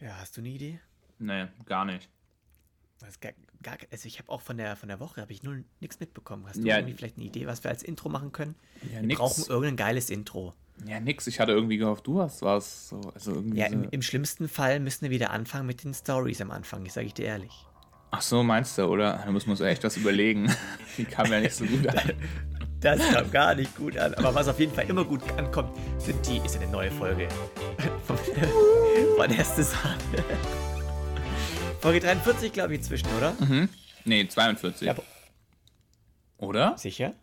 Ja, hast du eine Idee? Nee, gar nicht. Gar, gar, also ich habe auch von der, von der Woche habe ich nur nichts mitbekommen. Hast du Ja. irgendwie vielleicht eine Idee, was wir als Intro machen können? Ja, wir nix. brauchen irgendein geiles Intro. Ja, nix. Ich hatte irgendwie gehofft, du hast was. So, also irgendwie Ja, so. im, im schlimmsten Fall müssen wir wieder anfangen mit den Stories am Anfang, ich sage ich dir ehrlich. Ach so, meinst du, oder? Da müssen wir uns echt was überlegen. Die kam ja nicht so gut an. Das kam gar nicht gut an. Aber was auf jeden Fall immer gut ankommt, sind die, ist ja eine neue Folge von, von Erste Sahne. Folge 43, glaube ich, inzwischen, oder? Nee, 42. Ja, Oder? Sicher?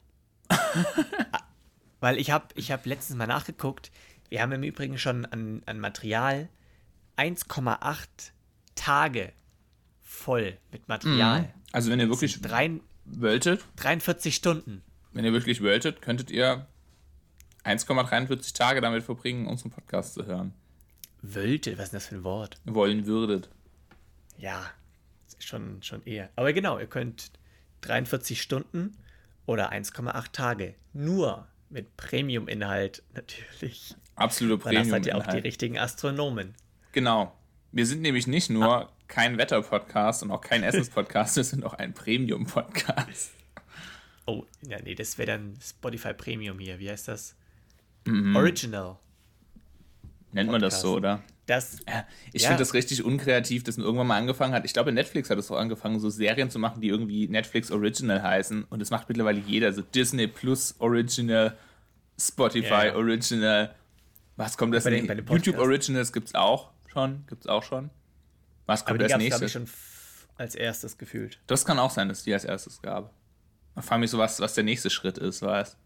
Weil ich habe ich hab letztens mal nachgeguckt. Wir haben im Übrigen schon an, an Material 1,8 Tage voll mit Material. Also wenn ihr wirklich Drei, wolltet, 43 Stunden. wenn ihr wirklich wolltet, könntet ihr 1,43 Tage damit verbringen, unseren Podcast zu hören. Wölte, was ist denn das für ein Wort? Wollen würdet. Ja, schon, schon eher. Aber genau, ihr könnt 43 Stunden oder 1,8 Tage nur mit Premium-Inhalt natürlich. Absolute Weil das Premium. seid ihr auch die richtigen Astronomen. Genau. Wir sind nämlich nicht nur kein Wetter-Podcast und auch kein Essens-Podcast, wir sind auch ein Premium-Podcast. Oh, ja, nee, das wäre dann Spotify Premium hier. Wie heißt das? Mhm. Original. Nennt man das so, oder? Das, ich Ja. finde das richtig unkreativ, dass man irgendwann mal angefangen hat. Ich glaube, Netflix hat es auch angefangen, so Serien zu machen, die irgendwie Netflix Original heißen. Und das macht mittlerweile jeder. So Disney Plus Original, Spotify ja. Original. Was kommt das Bei den- nächste? bei den YouTube. Originals gibt es auch schon. Gibt's auch schon. Was aber kommt die als nächstes? ich, schon als erstes gefühlt. Das kann auch sein, dass die als erstes gab. Da frage mich so, was, was der nächste Schritt ist, weißt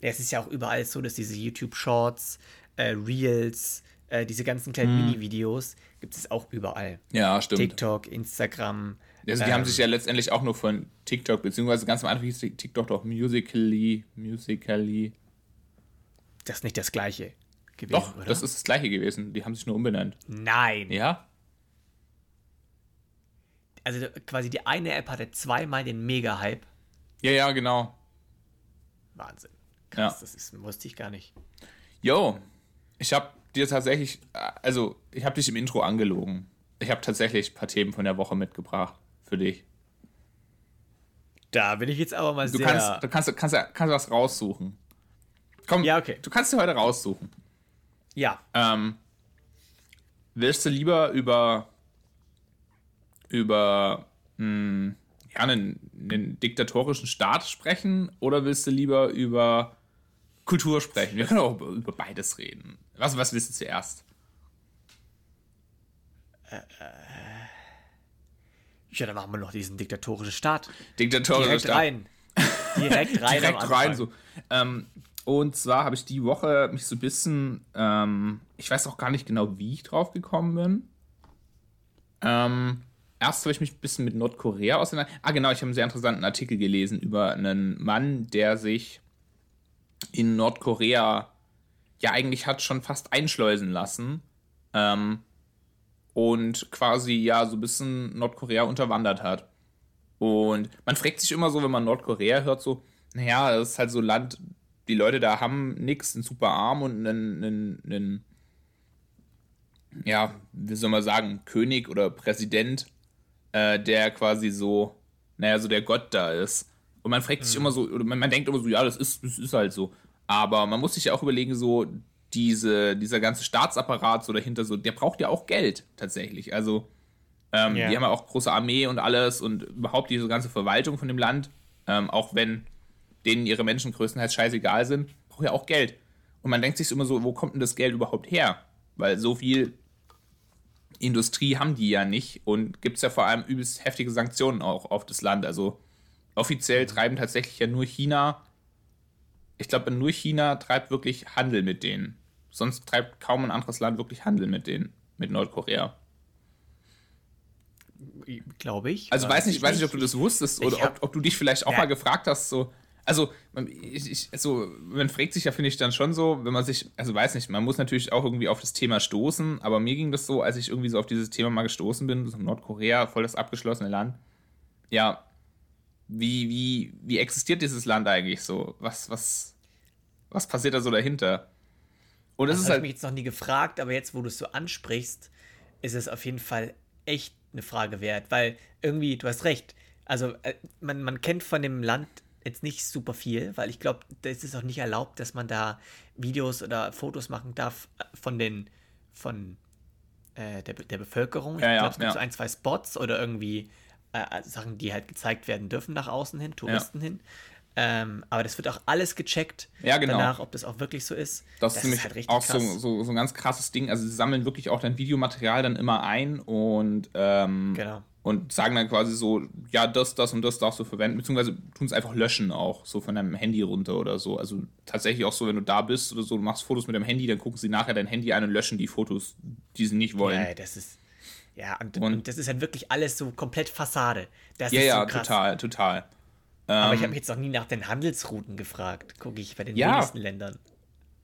Ja, es ist ja auch überall so, dass diese YouTube-Shorts, äh, Reels, äh, diese ganzen kleinen Hm. Mini-Videos gibt es auch überall. Ja, stimmt. TikTok, Instagram. Also die ähm, haben sich ja letztendlich auch nur von TikTok, beziehungsweise ganz am Anfang hieß TikTok doch Musically, Musically. Das ist nicht das gleiche gewesen, Doch, oder? das ist das gleiche gewesen. Die haben sich nur umbenannt. Nein. Ja? Also quasi die eine App hatte zweimal den Mega-Hype. Ja, ja, genau. Wahnsinn. Krass, Ja. das ist, wusste ich gar nicht. Yo, ich habe dir tatsächlich, also ich habe dich im Intro angelogen. Ich habe tatsächlich ein paar Themen von der Woche mitgebracht für dich. Da bin ich jetzt aber mal Du sehr... kannst, du kannst, kannst, kannst was raussuchen. Komm, Ja, okay. du kannst dir heute raussuchen. ja, Ähm, willst du lieber über über mh, ja, einen, einen diktatorischen Staat sprechen oder willst du lieber über Kultur sprechen? Wir können auch über, über beides reden. Was, was willst du zuerst? ja, dann machen wir noch diesen diktatorischen Staat. Diktatorischer Direkt Staat. rein. Direkt rein. Direkt rein so. Ähm, und zwar habe ich die Woche mich so ein bisschen, ähm, ich weiß auch gar nicht genau, wie ich drauf gekommen bin. Ähm, erst habe ich mich ein bisschen mit Nordkorea auseinander. Ah, genau, ich habe einen sehr interessanten Artikel gelesen über einen Mann, der sich in Nordkorea ja eigentlich hat schon fast einschleusen lassen. Ähm, und quasi ja so ein bisschen Nordkorea unterwandert hat. Und man fragt sich immer so, wenn man Nordkorea hört, so, naja, das ist halt so ein Land, die Leute da haben nix, sind super arm und einen, einen, einen ja, wie soll man sagen, König oder Präsident, äh, der quasi so, naja, so der Gott da ist. Und man fragt sich immer so, oder man, man denkt immer so, ja, das ist, das ist halt so. Aber man muss sich ja auch überlegen, so, diese, dieser ganze Staatsapparat so dahinter, so, der braucht ja auch Geld tatsächlich. Also, ähm, Ja. Die haben ja auch große Armee und alles und überhaupt diese ganze Verwaltung von dem Land, ähm, auch wenn denen ihre Menschen größtenteils scheißegal sind, braucht ja auch Geld. Und man denkt sich immer so, wo kommt denn das Geld überhaupt her? Weil so viel Industrie haben die ja nicht und gibt es ja vor allem übelst heftige Sanktionen auch auf das Land. Also offiziell treiben tatsächlich ja nur China, ich glaube nur China treibt wirklich Handel mit denen. Sonst treibt kaum ein anderes Land wirklich Handel mit denen, mit Nordkorea. Glaube ich. Also weiß nicht, weiß nicht, ob du das wusstest oder ob, ob du dich vielleicht auch Ja. mal gefragt hast, so, also, man, ich, ich, also, man fragt sich ja, finde ich, dann schon so, wenn man sich, also weiß nicht, man muss natürlich auch irgendwie auf das Thema stoßen, aber mir ging das so, als ich irgendwie so auf dieses Thema mal gestoßen bin, so Nordkorea, voll das abgeschlossene Land, ja, wie, wie, wie existiert dieses Land eigentlich so? Was, was, was passiert da so dahinter? Und das, das ist halt. Ich mich jetzt noch nie gefragt, aber jetzt, wo du es so ansprichst, ist es auf jeden Fall echt eine Frage wert, weil irgendwie, du hast recht. Also, äh, man, man kennt von dem Land jetzt nicht super viel, weil ich glaube, es ist auch nicht erlaubt, dass man da Videos oder Fotos machen darf von den, von äh, der, der Bevölkerung. Ja, ich glaube, ja, es gibt ja. so ein, zwei Spots oder irgendwie äh, Sachen, die halt gezeigt werden dürfen nach außen hin, Touristen ja. hin. Ähm, aber das wird auch alles gecheckt ja, genau. danach, ob das auch wirklich so ist. Das, das ist nämlich halt auch so, so, so, ein ganz krasses Ding. Also sie sammeln wirklich auch dein Videomaterial dann immer ein und, ähm, genau. und sagen dann quasi so, ja, das, das und das darfst du verwenden, beziehungsweise tun es einfach löschen auch, so von deinem Handy runter oder so. Also tatsächlich auch so, wenn du da bist oder so, du machst Fotos mit deinem Handy, dann gucken sie nachher dein Handy ein und löschen die Fotos, die sie nicht wollen. Ja, das ist. Ja, und, und, und das ist halt wirklich alles so komplett Fassade. Das ja, ist ja, so krass. total, total. Aber ich Ähm, habe mich jetzt noch nie nach den Handelsrouten gefragt. Gucke ich bei den Ja. wenigsten Ländern.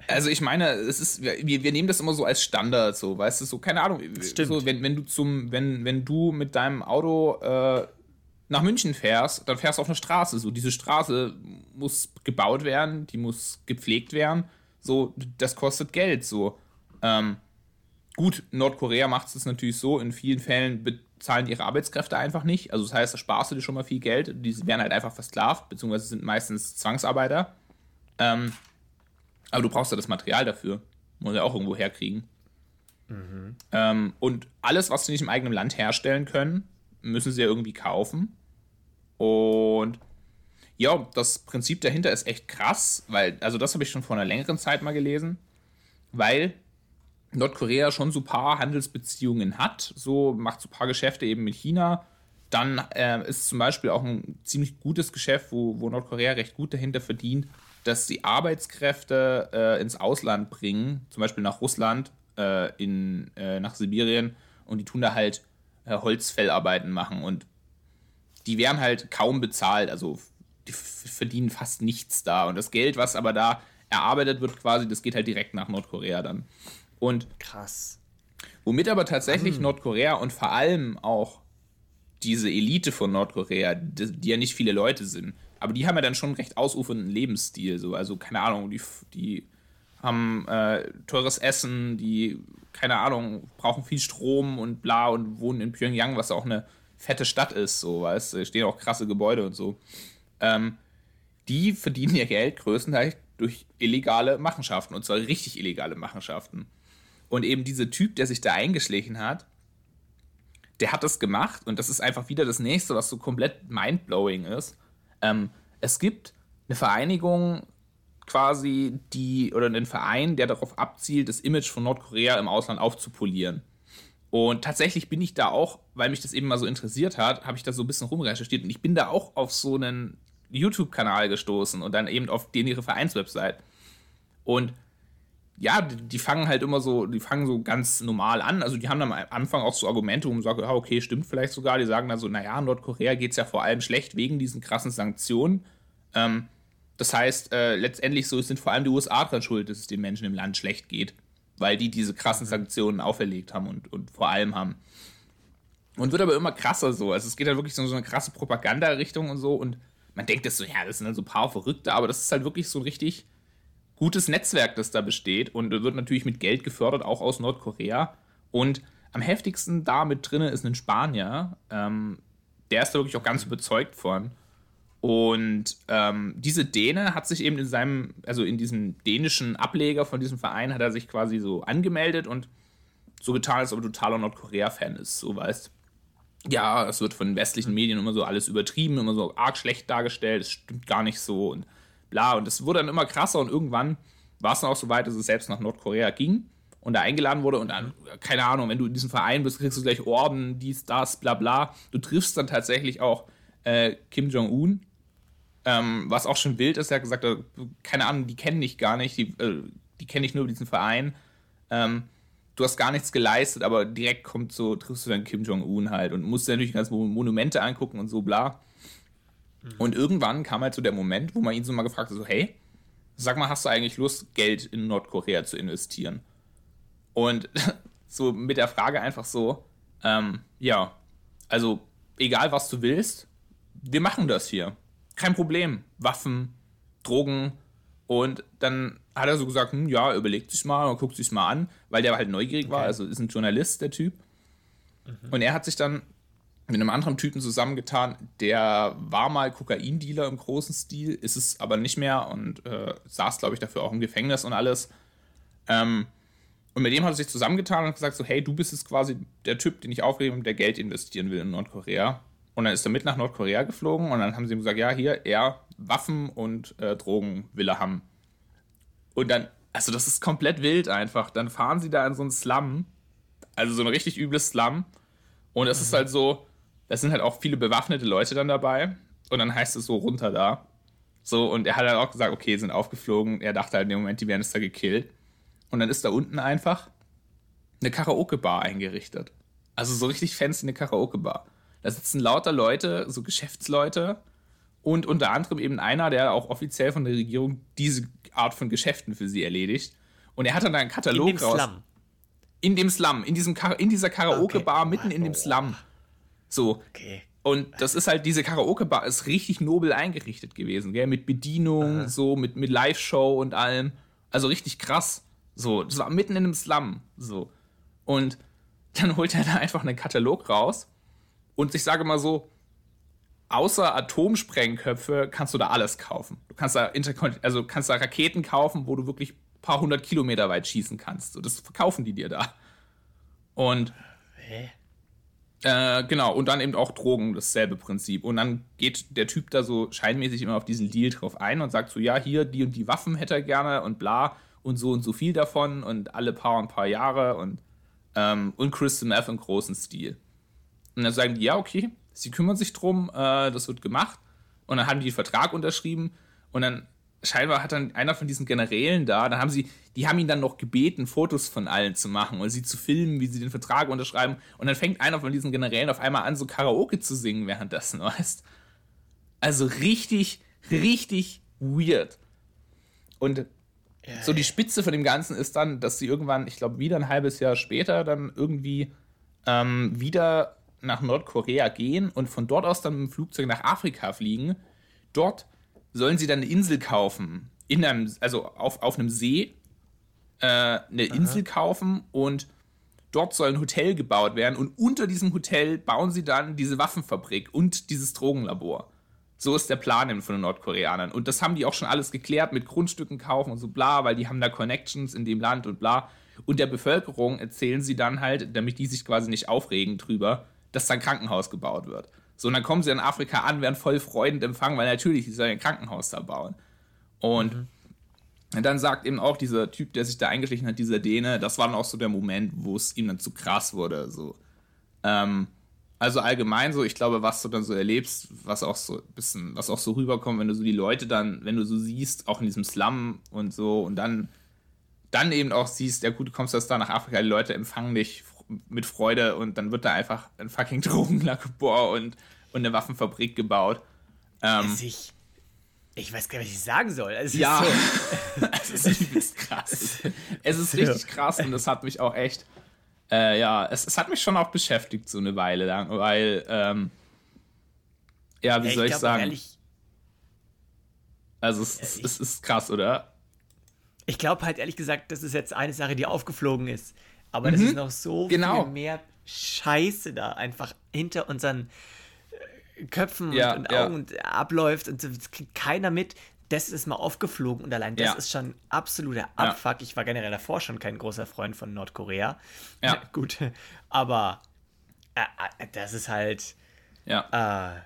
Also ich meine, es ist, wir, wir nehmen das immer so als Standard, so, weißt du, so, keine Ahnung, stimmt. so, wenn, wenn du zum, wenn, wenn du mit deinem Auto äh, nach München fährst, dann fährst du auf eine Straße. So, diese Straße muss gebaut werden, die muss gepflegt werden. So, das kostet Geld. So. Ähm, gut, Nordkorea macht es natürlich so, in vielen Fällen bezahlen ihre Arbeitskräfte einfach nicht. Also das heißt, da sparst du dir schon mal viel Geld. Die werden halt einfach versklavt, beziehungsweise sind meistens Zwangsarbeiter. Ähm, aber du brauchst ja das Material dafür. Muss ja auch irgendwo herkriegen. Ähm, und alles, was sie nicht im eigenen Land herstellen können, müssen sie ja irgendwie kaufen. Und ja, das Prinzip dahinter ist echt krass, weil, also das habe ich schon vor einer längeren Zeit mal gelesen, weil Nordkorea schon so ein paar Handelsbeziehungen hat, so macht so ein paar Geschäfte eben mit China. Dann äh, ist zum Beispiel auch ein ziemlich gutes Geschäft, wo, wo Nordkorea recht gut dahinter verdient, dass sie Arbeitskräfte äh, ins Ausland bringen, zum Beispiel nach Russland, äh, in, äh, nach Sibirien, und die tun da halt äh, Holzfellarbeiten machen. Und die werden halt kaum bezahlt, also die verdienen fast nichts da. Und das Geld, was aber da erarbeitet wird, quasi, das geht halt direkt nach Nordkorea dann. Und Krass. Womit aber tatsächlich Hm. Nordkorea und vor allem auch diese Elite von Nordkorea, die, die ja nicht viele Leute sind, aber die haben ja dann schon einen recht ausufernden Lebensstil. So. Also, keine Ahnung, die, die haben äh, teures Essen, die, keine Ahnung, brauchen viel Strom und bla und wohnen in Pyongyang, was auch eine fette Stadt ist, so, weißt du, stehen auch krasse Gebäude und so. Ähm, die verdienen ihr Geld größtenteils durch illegale Machenschaften und zwar richtig illegale Machenschaften. Und eben dieser Typ, der sich da eingeschlichen hat, der hat das gemacht und das ist einfach wieder das nächste, was so komplett mindblowing ist. Ähm, es gibt eine Vereinigung quasi, die, oder einen Verein, der darauf abzielt, das Image von Nordkorea im Ausland aufzupolieren. Und tatsächlich bin ich da auch, weil mich das eben mal so interessiert hat, habe ich da so ein bisschen rumrecherchiert und ich bin da auch auf so einen YouTube-Kanal gestoßen und dann eben auf den ihre Vereinswebsite. Und ja, die, die fangen halt immer so, die fangen so ganz normal an. Also die haben am Anfang auch so Argumente, wo man sagt, ja, okay, stimmt vielleicht sogar. Die sagen dann so, naja, Nordkorea geht es ja vor allem schlecht wegen diesen krassen Sanktionen. Ähm, das heißt, äh, letztendlich so sind vor allem die USA dran schuld, dass es den Menschen im Land schlecht geht, weil die diese krassen Sanktionen auferlegt haben und, und vor allem haben. Und wird aber immer krasser so. Also es geht halt wirklich so in so eine krasse Propaganda-Richtung und so. Und man denkt das so, ja, das sind dann so ein paar Verrückte, aber das ist halt wirklich so ein richtig gutes Netzwerk, das da besteht und wird natürlich mit Geld gefördert, auch aus Nordkorea. Und am heftigsten da mit drin ist ein Spanier. Ähm, der ist da wirklich auch ganz überzeugt von. Und ähm, diese Däne hat sich eben in seinem, also in diesem dänischen Ableger von diesem Verein, hat er sich quasi so angemeldet und so getan, als ob er totaler Nordkorea-Fan ist, so weißt. Ja, es wird von westlichen Medien immer so alles übertrieben, immer so arg schlecht dargestellt, es stimmt gar nicht so und bla. Und es wurde dann immer krasser und irgendwann war es dann auch so weit, dass es selbst nach Nordkorea ging und da eingeladen wurde und dann, keine Ahnung, wenn du in diesem Verein bist, kriegst du gleich Orden, dies, das, bla bla. Du triffst dann tatsächlich auch äh, Kim Jong-un, ähm, was auch schon wild ist. Er hat gesagt, äh, keine Ahnung, die kennen dich gar nicht, die, äh, die kenne ich nur über diesen Verein. Ähm, du hast gar nichts geleistet, aber direkt kommt so, triffst du dann Kim Jong-un halt und musst dir natürlich ganz Monumente angucken und so bla. Und irgendwann kam halt so der Moment, wo man ihn so mal gefragt hat, so, hey, sag mal, hast du eigentlich Lust, Geld in Nordkorea zu investieren? Und so mit der Frage einfach so, ähm, ja, also egal was du willst, wir machen das hier. Kein Problem. Waffen, Drogen, Und dann hat er so gesagt, hm, ja, überlegt sich mal und guckt sich mal an, weil der halt neugierig war, Okay. also ist ein Journalist, der Typ. Und er hat sich dann mit einem anderen Typen zusammengetan, der war mal Kokaindealer im großen Stil, ist es aber nicht mehr und äh, saß, glaube ich, dafür auch im Gefängnis und alles. Ähm, und mit dem hat er sich zusammengetan und gesagt so, hey, du bist jetzt quasi der Typ, den ich aufgebe, der Geld investieren will in Nordkorea. Und dann ist er mit nach Nordkorea geflogen und dann haben sie ihm gesagt, ja, hier, er Waffen und äh, Drogen will er haben. Und dann, also das ist komplett wild einfach. Dann fahren sie da in so einen Slum, also so ein richtig übles Slum. Und es ist halt so, da sind halt auch viele bewaffnete Leute dann dabei. Und dann heißt es so runter da. So, und er hat halt auch gesagt, okay, sind aufgeflogen. Er dachte halt in dem Moment, die werden jetzt da gekillt. Und dann ist da unten einfach eine Karaoke-Bar eingerichtet. Also so richtig fancy eine Karaoke-Bar. Da sitzen lauter Leute, so Geschäftsleute und unter anderem eben einer, der auch offiziell von der Regierung diese Art von Geschäften für sie erledigt. Und er hat dann einen In Katalog dem raus. Slum. In dem Slum, in, diesem Kara in dieser Karaoke-Bar Okay. mitten in dem. Slum. So. Okay. Und das ist halt, diese Karaoke-Bar ist richtig nobel eingerichtet gewesen, gell? Mit Bedienung, so, mit, mit Live-Show und allem. Also richtig krass. So, das war mitten in einem Slum. So. Und dann holt er da einfach einen Katalog raus. Und ich sage mal so, außer Atomsprengköpfe kannst du da alles kaufen. Du kannst da Interkon also kannst da Raketen kaufen, wo du wirklich ein paar hundert Kilometer weit schießen kannst. So, das verkaufen die dir da. Und Hä? Äh, genau, und dann eben auch Drogen, dasselbe Prinzip. Und dann geht der Typ da so scheinmäßig immer auf diesen Deal drauf ein und sagt so, ja, hier, die und die Waffen hätte er gerne und bla und so und so viel davon und alle paar und paar Jahre und, ähm, und Crystal Meth im großen Stil. Und dann sagen die, ja, okay, sie kümmern sich drum, äh, das wird gemacht. Und dann haben die den Vertrag unterschrieben und dann scheinbar hat dann einer von diesen Generälen da, dann haben sie, die haben ihn dann noch gebeten, Fotos von allen zu machen und sie zu filmen, wie sie den Vertrag unterschreiben. Und dann fängt einer von diesen Generälen auf einmal an, so Karaoke zu singen währenddessen, weißt Also richtig, richtig weird. Und so die Spitze von dem Ganzen ist dann, dass sie irgendwann, ich glaube, wieder ein halbes Jahr später dann irgendwie ähm, wieder nach Nordkorea gehen und von dort aus dann mit dem Flugzeug nach Afrika fliegen. Dort sollen sie dann eine Insel kaufen, in einem, also auf, auf einem See, äh, eine Insel kaufen und dort soll ein Hotel gebaut werden und unter diesem Hotel bauen sie dann diese Waffenfabrik und dieses Drogenlabor. So ist der Plan von den Nordkoreanern. Und das haben die auch schon alles geklärt mit Grundstücken kaufen und so bla, weil die haben da Connections in dem Land und bla. Und der Bevölkerung erzählen sie dann halt, damit die sich quasi nicht aufregen drüber, dass da ein Krankenhaus gebaut wird. So, und dann kommen sie in Afrika an, werden voll freudend empfangen, weil natürlich, die sollen ein Krankenhaus da bauen. Und und dann sagt eben auch dieser Typ, der sich da eingeschlichen hat, dieser Däne, das war dann auch so der Moment, wo es ihm dann zu krass wurde. So. Ähm, also allgemein so, ich glaube, was du dann so erlebst, was auch so bisschen, was auch so rüberkommt, wenn du so die Leute dann, wenn du so siehst, auch in diesem Slum und so, und dann, dann eben auch siehst, ja gut, du kommst jetzt da nach Afrika, die Leute empfangen dich mit Freude und dann wird da einfach ein fucking Drogenlabor und, und eine Waffenfabrik gebaut. Ähm, Also ich, ich weiß gar nicht, was ich sagen soll. Es ist ja, So, es ist übelst krass. Es ist richtig krass und das hat mich auch echt, äh, ja, es, es hat mich schon auch beschäftigt so eine Weile lang, weil, ähm, ja, wie Ja, soll ich glaub auch sagen? Ehrlich, also es, es, ich- es ist krass, oder? ich glaube halt ehrlich gesagt, das ist jetzt eine Sache, die aufgeflogen ist. Aber das ist noch so Genau. viel mehr Scheiße da einfach hinter unseren äh, Köpfen Ja, und, und ja. Augen und abläuft und das kriegt keiner mit. Das ist mal aufgeflogen und allein das Ja. ist schon absoluter Abfuck. Ich war generell davor schon kein großer Freund von Nordkorea. Ja. Gut, aber äh, äh, das ist halt Ja. äh,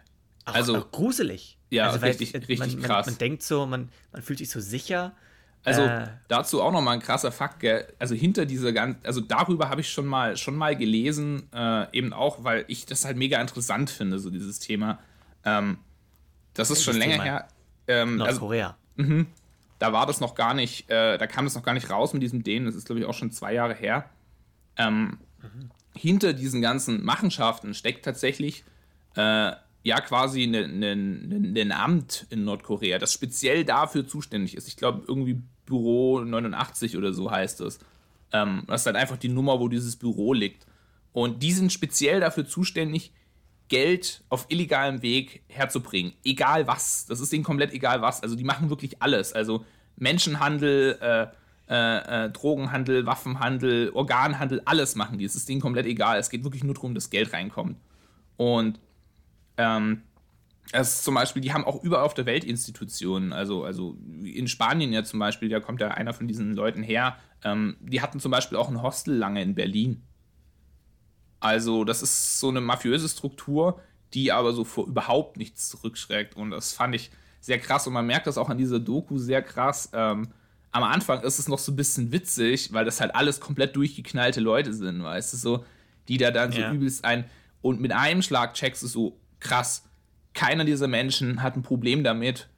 auch, Also- auch gruselig. Ja, also, richtig- äh, richtig man, krass. Man, man denkt so, man, man fühlt sich so sicher. Also Äh. dazu auch nochmal ein krasser Fakt, gell? also hinter dieser ganzen, also darüber habe ich schon mal schon mal gelesen, äh, eben auch, weil ich das halt mega interessant finde, so dieses Thema. Ähm, das ist schon länger Thema? her. Ähm, also, Nordkorea. da war das noch gar nicht, äh, da kam das noch gar nicht raus mit diesem Dänen, das ist glaube ich auch schon zwei Jahre her. Ähm, Hinter diesen ganzen Machenschaften steckt tatsächlich äh, ja quasi ein ne, ne, ne Amt in Nordkorea, das speziell dafür zuständig ist. Ich glaube irgendwie Büro 89 oder so heißt es. Ähm, das ist halt einfach die Nummer, wo dieses Büro liegt. Und die sind speziell dafür zuständig, Geld auf illegalem Weg herzubringen. Egal was. Das ist denen komplett egal was. Also die machen wirklich alles. Also Menschenhandel, äh, äh, äh, Drogenhandel, Waffenhandel, Organhandel, alles machen die. Es ist denen komplett egal. Es geht wirklich nur darum, dass Geld reinkommt. Und ähm, es zum Beispiel, die haben auch überall auf der Welt Institutionen. Also, also in Spanien ja zum Beispiel, da kommt ja einer von diesen Leuten her. Ähm, die hatten zum Beispiel auch ein Hostel lange in Berlin. Also, das ist so eine mafiöse Struktur, die aber so vor überhaupt nichts zurückschreckt. Und das fand ich sehr krass. Und man merkt das auch an dieser Doku sehr krass. Ähm, am Anfang ist es noch so ein bisschen witzig, weil das halt alles komplett durchgeknallte Leute sind, weißt du, so, die da dann so ja. übelst ein. Und mit einem Schlag checkst du so, krass, keiner dieser Menschen hat ein Problem damit,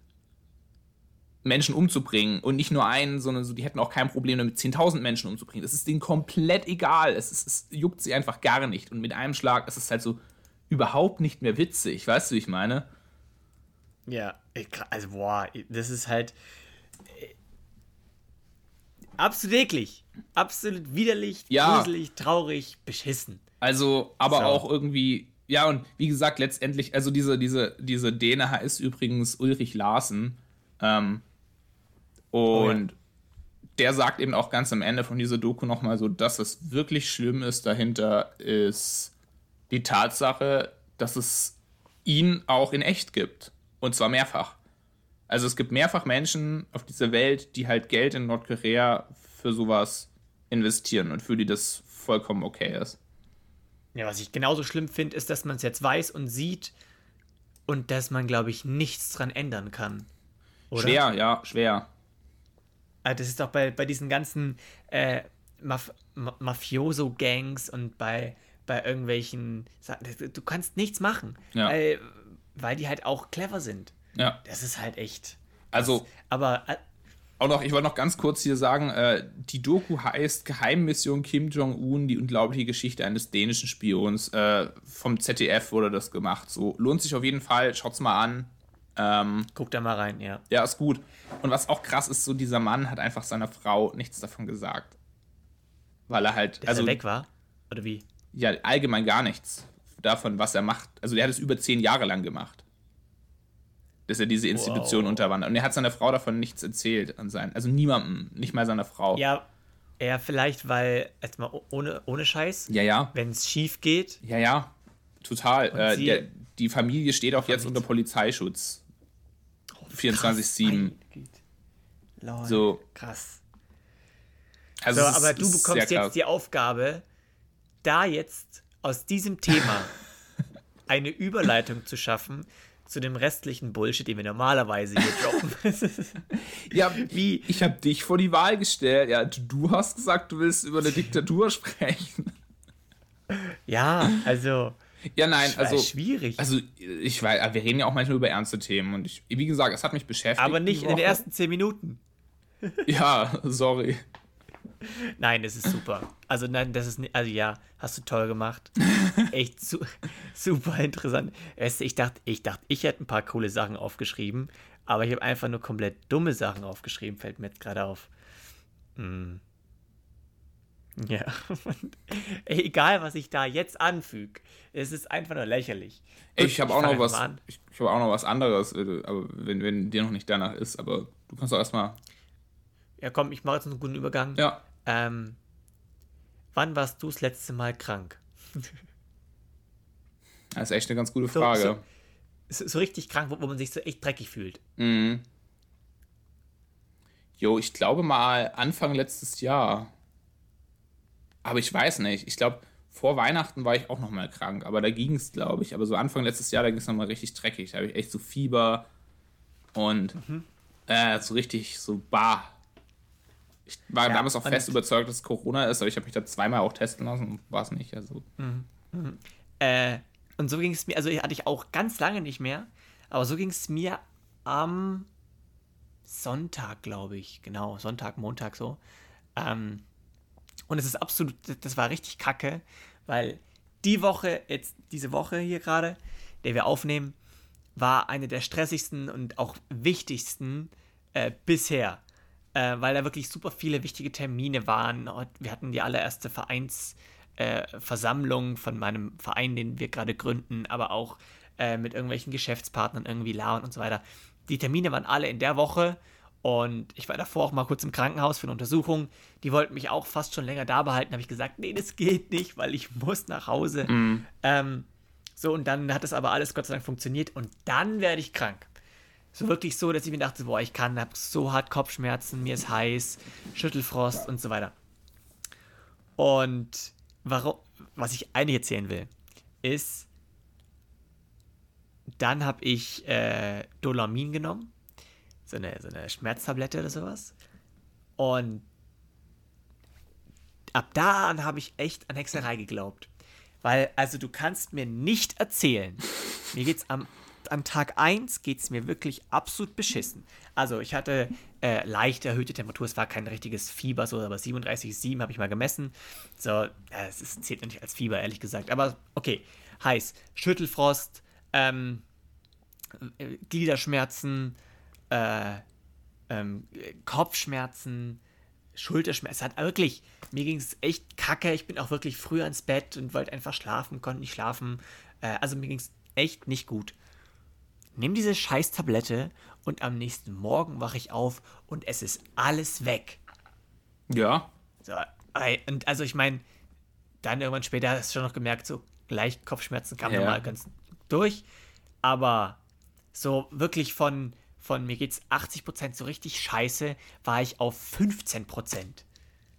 Menschen umzubringen. Und nicht nur einen, sondern so, die hätten auch kein Problem damit, 10.000 Menschen umzubringen. Das ist denen komplett egal. Es, ist, es juckt sie einfach gar nicht. Und mit einem Schlag ist es halt so überhaupt nicht mehr witzig. Weißt du, wie ich meine? Ja, also boah, das ist halt Absolut eklig. Absolut widerlich, ja. gruselig, traurig, beschissen. Also, aber so. auch irgendwie, ja, und wie gesagt, letztendlich, also diese, diese, diese Däne heißt übrigens Ulrich Larsen. Ähm, und oh, ja. der sagt eben auch ganz am Ende von dieser Doku nochmal so, dass es wirklich schlimm ist dahinter, ist die Tatsache, dass es ihn auch in echt gibt. Und zwar mehrfach. Also es gibt mehrfach Menschen auf dieser Welt, die halt Geld in Nordkorea für sowas investieren und für die das vollkommen okay ist. Ja, was ich genauso schlimm finde, ist, dass man es jetzt weiß und sieht und dass man, glaube ich, nichts dran ändern kann. Oder? Schwer, ja, schwer. Also das ist doch bei, bei diesen ganzen äh, Maf Mafioso-Gangs und bei, bei irgendwelchen. Du kannst nichts machen, ja. weil, weil die halt auch clever sind. Ja. Das ist halt echt. Also. Aber. Auch noch, ich wollte noch ganz kurz hier sagen, äh, die Doku heißt Geheimmission Kim Jong-un, die unglaubliche Geschichte eines dänischen Spions. Äh, vom ZDF wurde das gemacht. So, lohnt sich auf jeden Fall, schaut's mal an. Ähm, Guck da mal rein, ja. Ja, ist gut. Und was auch krass ist, so dieser Mann hat einfach seiner Frau nichts davon gesagt. Weil er halt. Dass also, er weg war? Oder wie? Ja, allgemein gar nichts davon, was er macht. Also, der hat es über zehn Jahre lang gemacht dass er diese Institution wow. unterwandert. Und er hat seiner Frau davon nichts erzählt an seinen, also niemandem, nicht mal seiner Frau. Ja, ja, vielleicht, weil, erstmal ohne, ohne Scheiß, ja, ja. wenn es schief geht. Ja, ja, total. Äh, der, die Familie steht auch jetzt unter Polizeischutz. Oh, 24-7. So. Krass. Also so, aber du bekommst jetzt die Aufgabe, da jetzt aus diesem Thema eine Überleitung zu schaffen zu dem restlichen Bullshit, den wir normalerweise hier droppen. ja, wie? Ich habe dich vor die Wahl gestellt. Ja, du hast gesagt, du willst über eine Diktatur sprechen. Ja, also. Ja, nein, also. Schwierig. Also, ich weiß, wir reden ja auch manchmal über ernste Themen und ich, wie gesagt, es hat mich beschäftigt. Aber nicht in den ersten zehn Minuten. ja, sorry. Nein, es ist super. Also nein, das ist nicht, also ja, hast du toll gemacht. Echt su super interessant. Ich dachte, ich dachte, ich hätte ein paar coole Sachen aufgeschrieben, aber ich habe einfach nur komplett dumme Sachen aufgeschrieben, fällt mir jetzt gerade auf. Hm. Ja. Egal, was ich da jetzt anfüge, es ist einfach nur lächerlich. Gut, ich habe auch noch was. Ich, ich habe auch noch was anderes, äh, aber wenn, wenn dir noch nicht danach ist, aber du kannst doch erstmal. Ja, komm, ich mache jetzt einen guten Übergang. Ja. Ähm, wann warst du das letzte Mal krank? Das ist echt eine ganz gute Frage. So, so, so richtig krank, wo, wo, man sich so echt dreckig fühlt. Mhm. Jo, ich glaube mal Anfang letztes Jahr. Aber ich weiß nicht. Ich glaube, vor Weihnachten war ich auch noch mal krank. Aber da ging es, glaube ich. Aber so Anfang letztes Jahr, da ging es noch mal richtig dreckig. Da habe ich echt so Fieber und mhm. äh, so richtig so bah ich war ja, damals auch fest überzeugt, dass es Corona ist, aber ich habe mich da zweimal auch testen lassen und war es nicht. Also. Mhm. Mhm. Äh, und so ging es mir, also hatte ich auch ganz lange nicht mehr, aber so ging es mir am Sonntag, glaube ich. Genau, Sonntag, Montag so. Ähm, und es ist absolut, das war richtig kacke, weil die Woche, jetzt diese Woche hier gerade, der wir aufnehmen, war eine der stressigsten und auch wichtigsten äh, bisher äh, weil da wirklich super viele wichtige Termine waren. Wir hatten die allererste Vereinsversammlung äh, von meinem Verein, den wir gerade gründen, aber auch äh, mit irgendwelchen Geschäftspartnern irgendwie lauern und so weiter. Die Termine waren alle in der Woche Und ich war davor auch mal kurz im Krankenhaus für eine Untersuchung. Die wollten mich auch fast schon länger da behalten. habe ich gesagt, nee, das geht nicht, weil ich muss nach Hause. Mhm. Ähm, so, und dann hat das aber alles Gott sei Dank funktioniert. Und dann werde ich krank. So wirklich so, dass ich mir dachte, boah, ich kann, habe so hart Kopfschmerzen, mir ist heiß, Schüttelfrost und so weiter. Und warum, was ich eigentlich erzählen will, ist, dann habe ich äh, Dolamin genommen, so eine, so eine Schmerztablette oder sowas. Und ab da an habe ich echt an Hexerei geglaubt. Weil, also du kannst mir nicht erzählen, mir geht's am, am Tag 1 geht's mir wirklich absolut beschissen. Also ich hatte äh, leicht erhöhte Temperatur, es war kein richtiges Fieber, so, aber 37,7 habe ich mal gemessen. So, äh, es ist, zählt nicht als Fieber, ehrlich gesagt. Aber okay, heiß, Schüttelfrost, ähm, äh, Gliederschmerzen, äh, ähm, Kopfschmerzen, Schulterschmerzen. Es hat wirklich, mir ging es echt kacke. Ich bin auch wirklich früher ins Bett und wollte einfach schlafen, konnte nicht schlafen. Äh, also mir ging es echt nicht gut. Nimm diese scheiß Tablette und am nächsten Morgen wache ich auf und es ist alles weg. Ja. So, und also ich meine, dann irgendwann später hast du schon noch gemerkt, so leicht Kopfschmerzen kamen Ja. mal ganz durch. Aber so wirklich von, von mir geht's 80% so richtig scheiße, war ich auf 15%.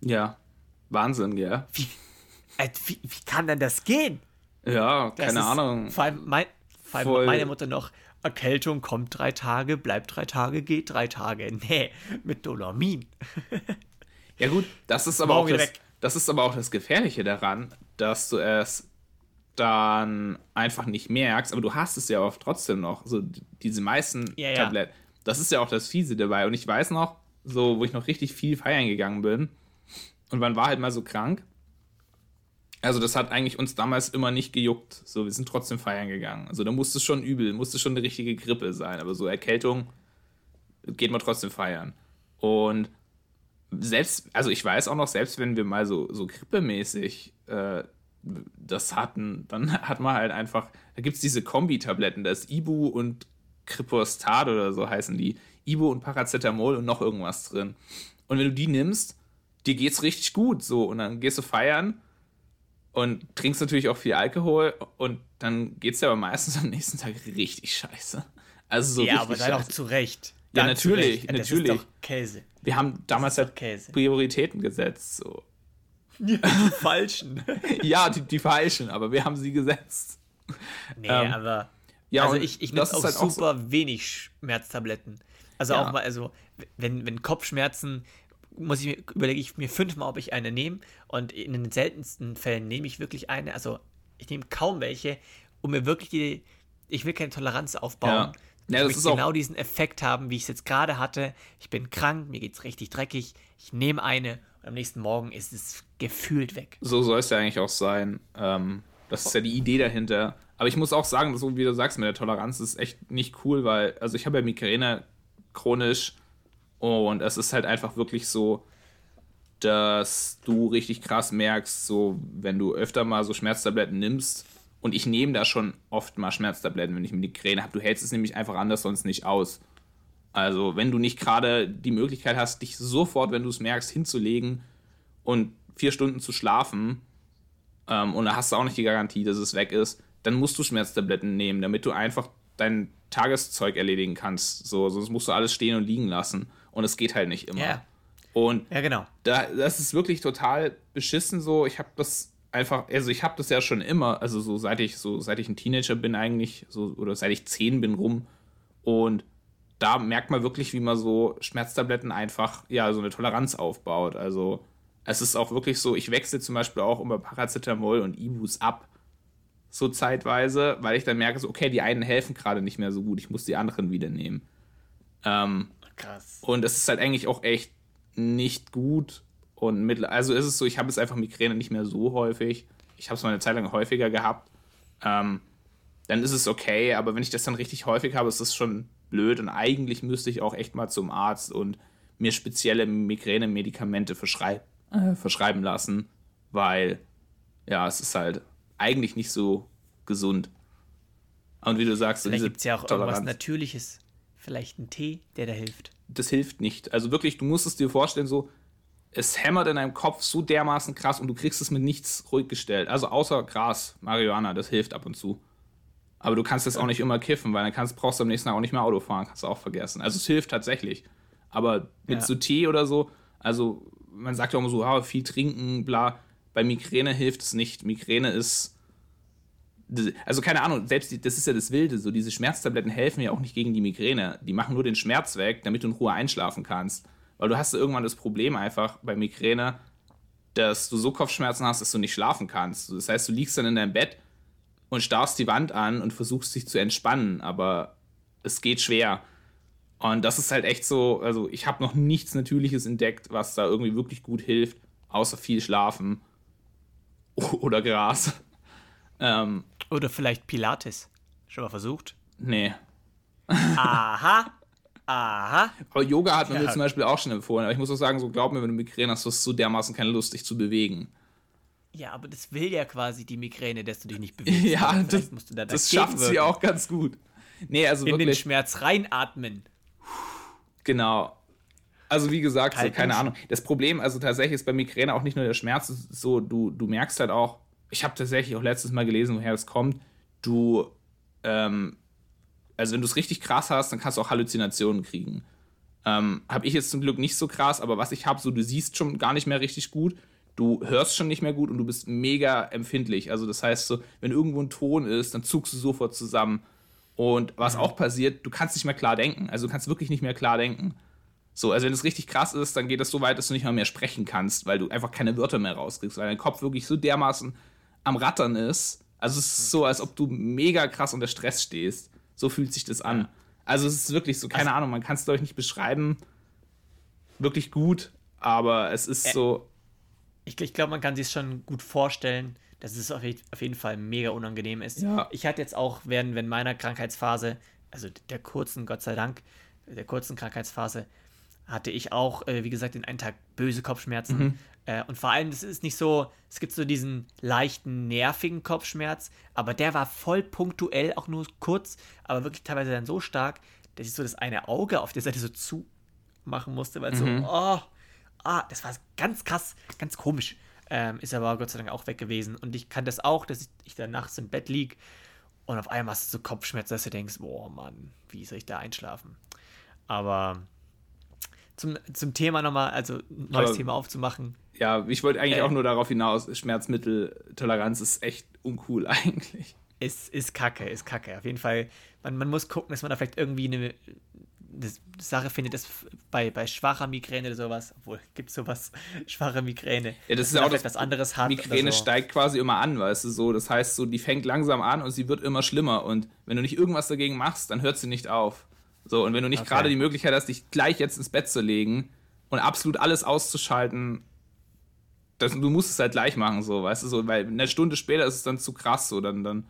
Ja. Wahnsinn, gell? Wie, äh, wie, wie kann denn das gehen? Ja, Das keine ist, Ahnung. Vor allem, mein, vor allem meine Mutter noch, Erkältung kommt drei Tage, bleibt drei Tage, geht drei Tage. Nee, mit Dolamin. Ja gut, das ist aber Morgen auch das, weg. das ist aber auch das Gefährliche daran, dass du es dann einfach nicht merkst, aber du hast es ja oft trotzdem noch. So diese meisten Ja, ja. Tabletten. Das ist ja auch das Fiese dabei. Und ich weiß noch, so, wo ich noch richtig viel feiern gegangen bin und man war halt mal so krank. Also, das hat eigentlich uns damals immer nicht gejuckt. So, wir sind trotzdem feiern gegangen. Also, da musste es schon übel, musste schon eine richtige Grippe sein. Aber so Erkältung geht man trotzdem feiern. Und selbst, also ich weiß auch noch, selbst wenn wir mal so, so grippemäßig äh, das hatten, dann hat man halt einfach, da gibt es diese Kombi-Tabletten, da ist Ibu und Kripostat oder so heißen die. Ibu und Paracetamol und noch irgendwas drin. Und wenn du die nimmst, dir geht's richtig gut so und dann gehst du feiern und trinkst natürlich auch viel Alkohol und dann geht's dir aber meistens am nächsten Tag richtig scheiße. Also so ja, aber dann auch zu Recht. Ja, Dann natürlich, Recht. Das natürlich. ist doch Käse. Wir haben damals halt Käse. Prioritäten gesetzt. So. Die falschen. Ja, die, die falschen, aber wir haben sie gesetzt. Nee, Ähm, aber. ja, also ich, ich nehme das auch halt auch super wenig Schmerztabletten. Also Ja. auch mal, also wenn, wenn Kopfschmerzen, muss ich mir, überlege ich mir fünfmal, ob ich eine nehme. Und in den seltensten Fällen nehme ich wirklich eine. Also ich nehme kaum welche, um mir wirklich die. Ich will keine Toleranz aufbauen. Ja. Ja, ich möchte auch- genau diesen Effekt haben, wie ich es jetzt gerade hatte. Ich bin krank, mir geht's richtig dreckig. Ich nehme eine und am nächsten Morgen ist es gefühlt weg. So soll es ja eigentlich auch sein. Ähm, das ist ja die Idee dahinter. Aber ich muss auch sagen, so wie du sagst, mit der Toleranz ist echt nicht cool, weil, also ich habe ja Migräne chronisch und es ist halt einfach wirklich so, dass du richtig krass merkst, so wenn du öfter mal so Schmerztabletten nimmst und ich nehme da schon oft mal Schmerztabletten, wenn ich Migräne habe. Du hältst es nämlich einfach anders sonst nicht aus. Also wenn du nicht gerade die Möglichkeit hast, dich sofort, wenn du es merkst, hinzulegen und vier Stunden zu schlafen ähm, und da hast du auch nicht die Garantie, dass es weg ist, dann musst du Schmerztabletten nehmen, damit du einfach dein Tageszeug erledigen kannst. So, sonst musst du alles stehen und liegen lassen und es geht halt nicht immer. Ja. Und Ja, genau. da, das ist wirklich total beschissen so. Ich habe das einfach, also ich habe das ja schon immer, also so seit ich so seit ich ein Teenager bin eigentlich, so oder seit ich zehn bin rum und da merkt man wirklich, wie man so Schmerztabletten einfach ja so eine Toleranz aufbaut. Also es ist auch wirklich so, ich wechsle zum Beispiel auch immer Paracetamol und Ibus ab so zeitweise, weil ich dann merke so okay, die einen helfen gerade nicht mehr so gut, ich muss die anderen wieder nehmen. Ähm, Krass. und es ist halt eigentlich auch echt nicht gut. Und mit, also ist es so, ich habe jetzt einfach Migräne nicht mehr so häufig. Ich habe es mal eine Zeit lang häufiger gehabt. Ähm, dann ist es okay, aber wenn ich das dann richtig häufig habe, ist das schon blöd. Und eigentlich müsste ich auch echt mal zum Arzt und mir spezielle Migräne-Medikamente verschrei äh, verschreiben lassen, weil ja, es ist halt eigentlich nicht so gesund. Und wie du sagst, so diese gibt es ja auch irgendwas Toleranz. Natürliches. Vielleicht ein Tee, der da hilft. das hilft nicht. Also wirklich, du musst es dir vorstellen, so, es hämmert in deinem Kopf so dermaßen krass und du kriegst es mit nichts ruhig gestellt. Also außer Gras, Marihuana, das hilft ab und zu. Aber du kannst das auch nicht immer kiffen, weil dann kannst, brauchst du am nächsten Tag auch nicht mehr Auto fahren, kannst du auch vergessen. Also es hilft tatsächlich. Aber mit ja. so Tee oder so, also man sagt ja immer so, ah, viel trinken, bla. Bei Migräne hilft es nicht. Migräne ist. Also keine Ahnung, selbst die, das ist ja das Wilde, so diese Schmerztabletten helfen ja auch nicht gegen die Migräne. Die machen nur den Schmerz weg, damit du in Ruhe einschlafen kannst. Weil du hast irgendwann das Problem einfach bei Migräne, dass du so Kopfschmerzen hast, dass du nicht schlafen kannst. Das heißt, du liegst dann in deinem Bett und starrst die Wand an und versuchst dich zu entspannen, aber es geht schwer. Und das ist halt echt so, also ich habe noch nichts Natürliches entdeckt, was da irgendwie wirklich gut hilft, außer viel Schlafen oder Gras. Ähm, oder vielleicht Pilates. Schon mal versucht? Nee. Aha. Aha. Aber Yoga hat man ja. mir zum Beispiel auch schon empfohlen. Aber ich muss auch sagen, so glaub mir, wenn du Migräne hast, du hast so dermaßen keine Lust, dich zu bewegen. Ja, aber das will ja quasi die Migräne, dass du dich nicht bewegst. ja, das, da das schafft sie auch ganz gut. Nee, also In wirklich, den Schmerz reinatmen. Genau. Also wie gesagt, so, keine Ahnung. Das Problem, also tatsächlich ist bei Migräne auch nicht nur der Schmerz, so, du, du merkst halt auch, ich habe tatsächlich auch letztes Mal gelesen, woher es kommt, du, ähm, also wenn du es richtig krass hast, dann kannst du auch Halluzinationen kriegen. Ähm, habe ich jetzt zum Glück nicht so krass, aber was ich habe, so du siehst schon gar nicht mehr richtig gut, du hörst schon nicht mehr gut und du bist mega empfindlich. Also das heißt so, wenn irgendwo ein Ton ist, dann zuckst du sofort zusammen. Und was mhm. auch passiert, du kannst nicht mehr klar denken. Also du kannst wirklich nicht mehr klar denken. So, also wenn es richtig krass ist, dann geht es so weit, dass du nicht mal mehr sprechen kannst, weil du einfach keine Wörter mehr rauskriegst, weil dein Kopf wirklich so dermaßen am Rattern ist. Also es ist so, als ob du mega krass unter Stress stehst. So fühlt sich das an. Also es ist wirklich so, keine also, Ahnung, man kann es euch nicht beschreiben. Wirklich gut, aber es ist so. Ich, ich glaube, man kann sich schon gut vorstellen, dass es auf, jeden Fall mega unangenehm ist. Ja. Ich hatte jetzt auch während, während meiner Krankheitsphase, also der kurzen, Gott sei Dank, der kurzen Krankheitsphase, hatte ich auch, äh, wie gesagt, in einen Tag böse Kopfschmerzen. Mhm. Äh, und vor allem, es ist nicht so, es gibt so diesen leichten, nervigen Kopfschmerz, aber der war voll punktuell, auch nur kurz, aber wirklich teilweise dann so stark, dass ich so das eine Auge auf der Seite so zumachen musste, weil mhm. so, oh, ah, das war ganz krass, ganz komisch. Ähm, ist aber Gott sei Dank auch weg gewesen. Und ich kann das auch, dass ich, ich da nachts im Bett liege und auf einmal hast du so Kopfschmerzen, dass du denkst, boah, Mann, wie soll ich da einschlafen? Aber zum, zum Thema nochmal, also ein neues aber, Thema aufzumachen. Ja, ich wollte eigentlich äh, auch nur darauf hinaus, Schmerzmitteltoleranz ist echt uncool eigentlich. Ist, ist kacke, ist kacke. Auf jeden Fall, man, man muss gucken, dass man da vielleicht irgendwie eine, eine Sache findet, das bei, bei schwacher Migräne oder sowas, obwohl gibt es sowas, schwache Migräne. Ja, das ist auch das, was anderes hat. Migräne so. steigt quasi immer an, weißt du, so. Das heißt, so, die fängt langsam an und sie wird immer schlimmer. Und wenn du nicht irgendwas dagegen machst, dann hört sie nicht auf. So, und wenn du nicht okay. gerade die Möglichkeit hast, dich gleich jetzt ins Bett zu legen und absolut alles auszuschalten, das, du musst es halt gleich machen, so, weißt du, so, weil eine Stunde später ist es dann zu krass, so, dann, dann,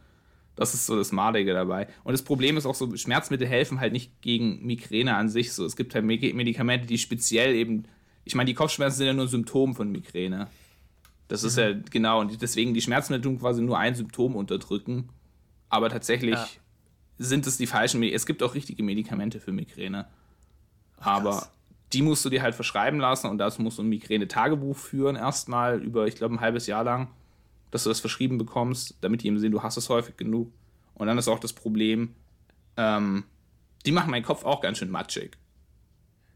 das ist so das Madige dabei. Und das Problem ist auch so, Schmerzmittel helfen halt nicht gegen Migräne an sich, so. Es gibt halt Medikamente, die speziell eben, ich meine, die Kopfschmerzen sind ja nur ein Symptom von Migräne. Das mhm. ist ja, genau, und deswegen die Schmerzmittel tun quasi nur ein Symptom unterdrücken. Aber tatsächlich ja sind es die falschen Medikamente. Es gibt auch richtige Medikamente für Migräne. Aber die musst du dir halt verschreiben lassen und dazu musst du ein Migräne-Tagebuch führen, erstmal über, ich glaube, ein halbes Jahr lang, dass du das verschrieben bekommst, damit die eben sehen, du hast es häufig genug. Und dann ist auch das Problem, ähm, die machen meinen Kopf auch ganz schön matschig.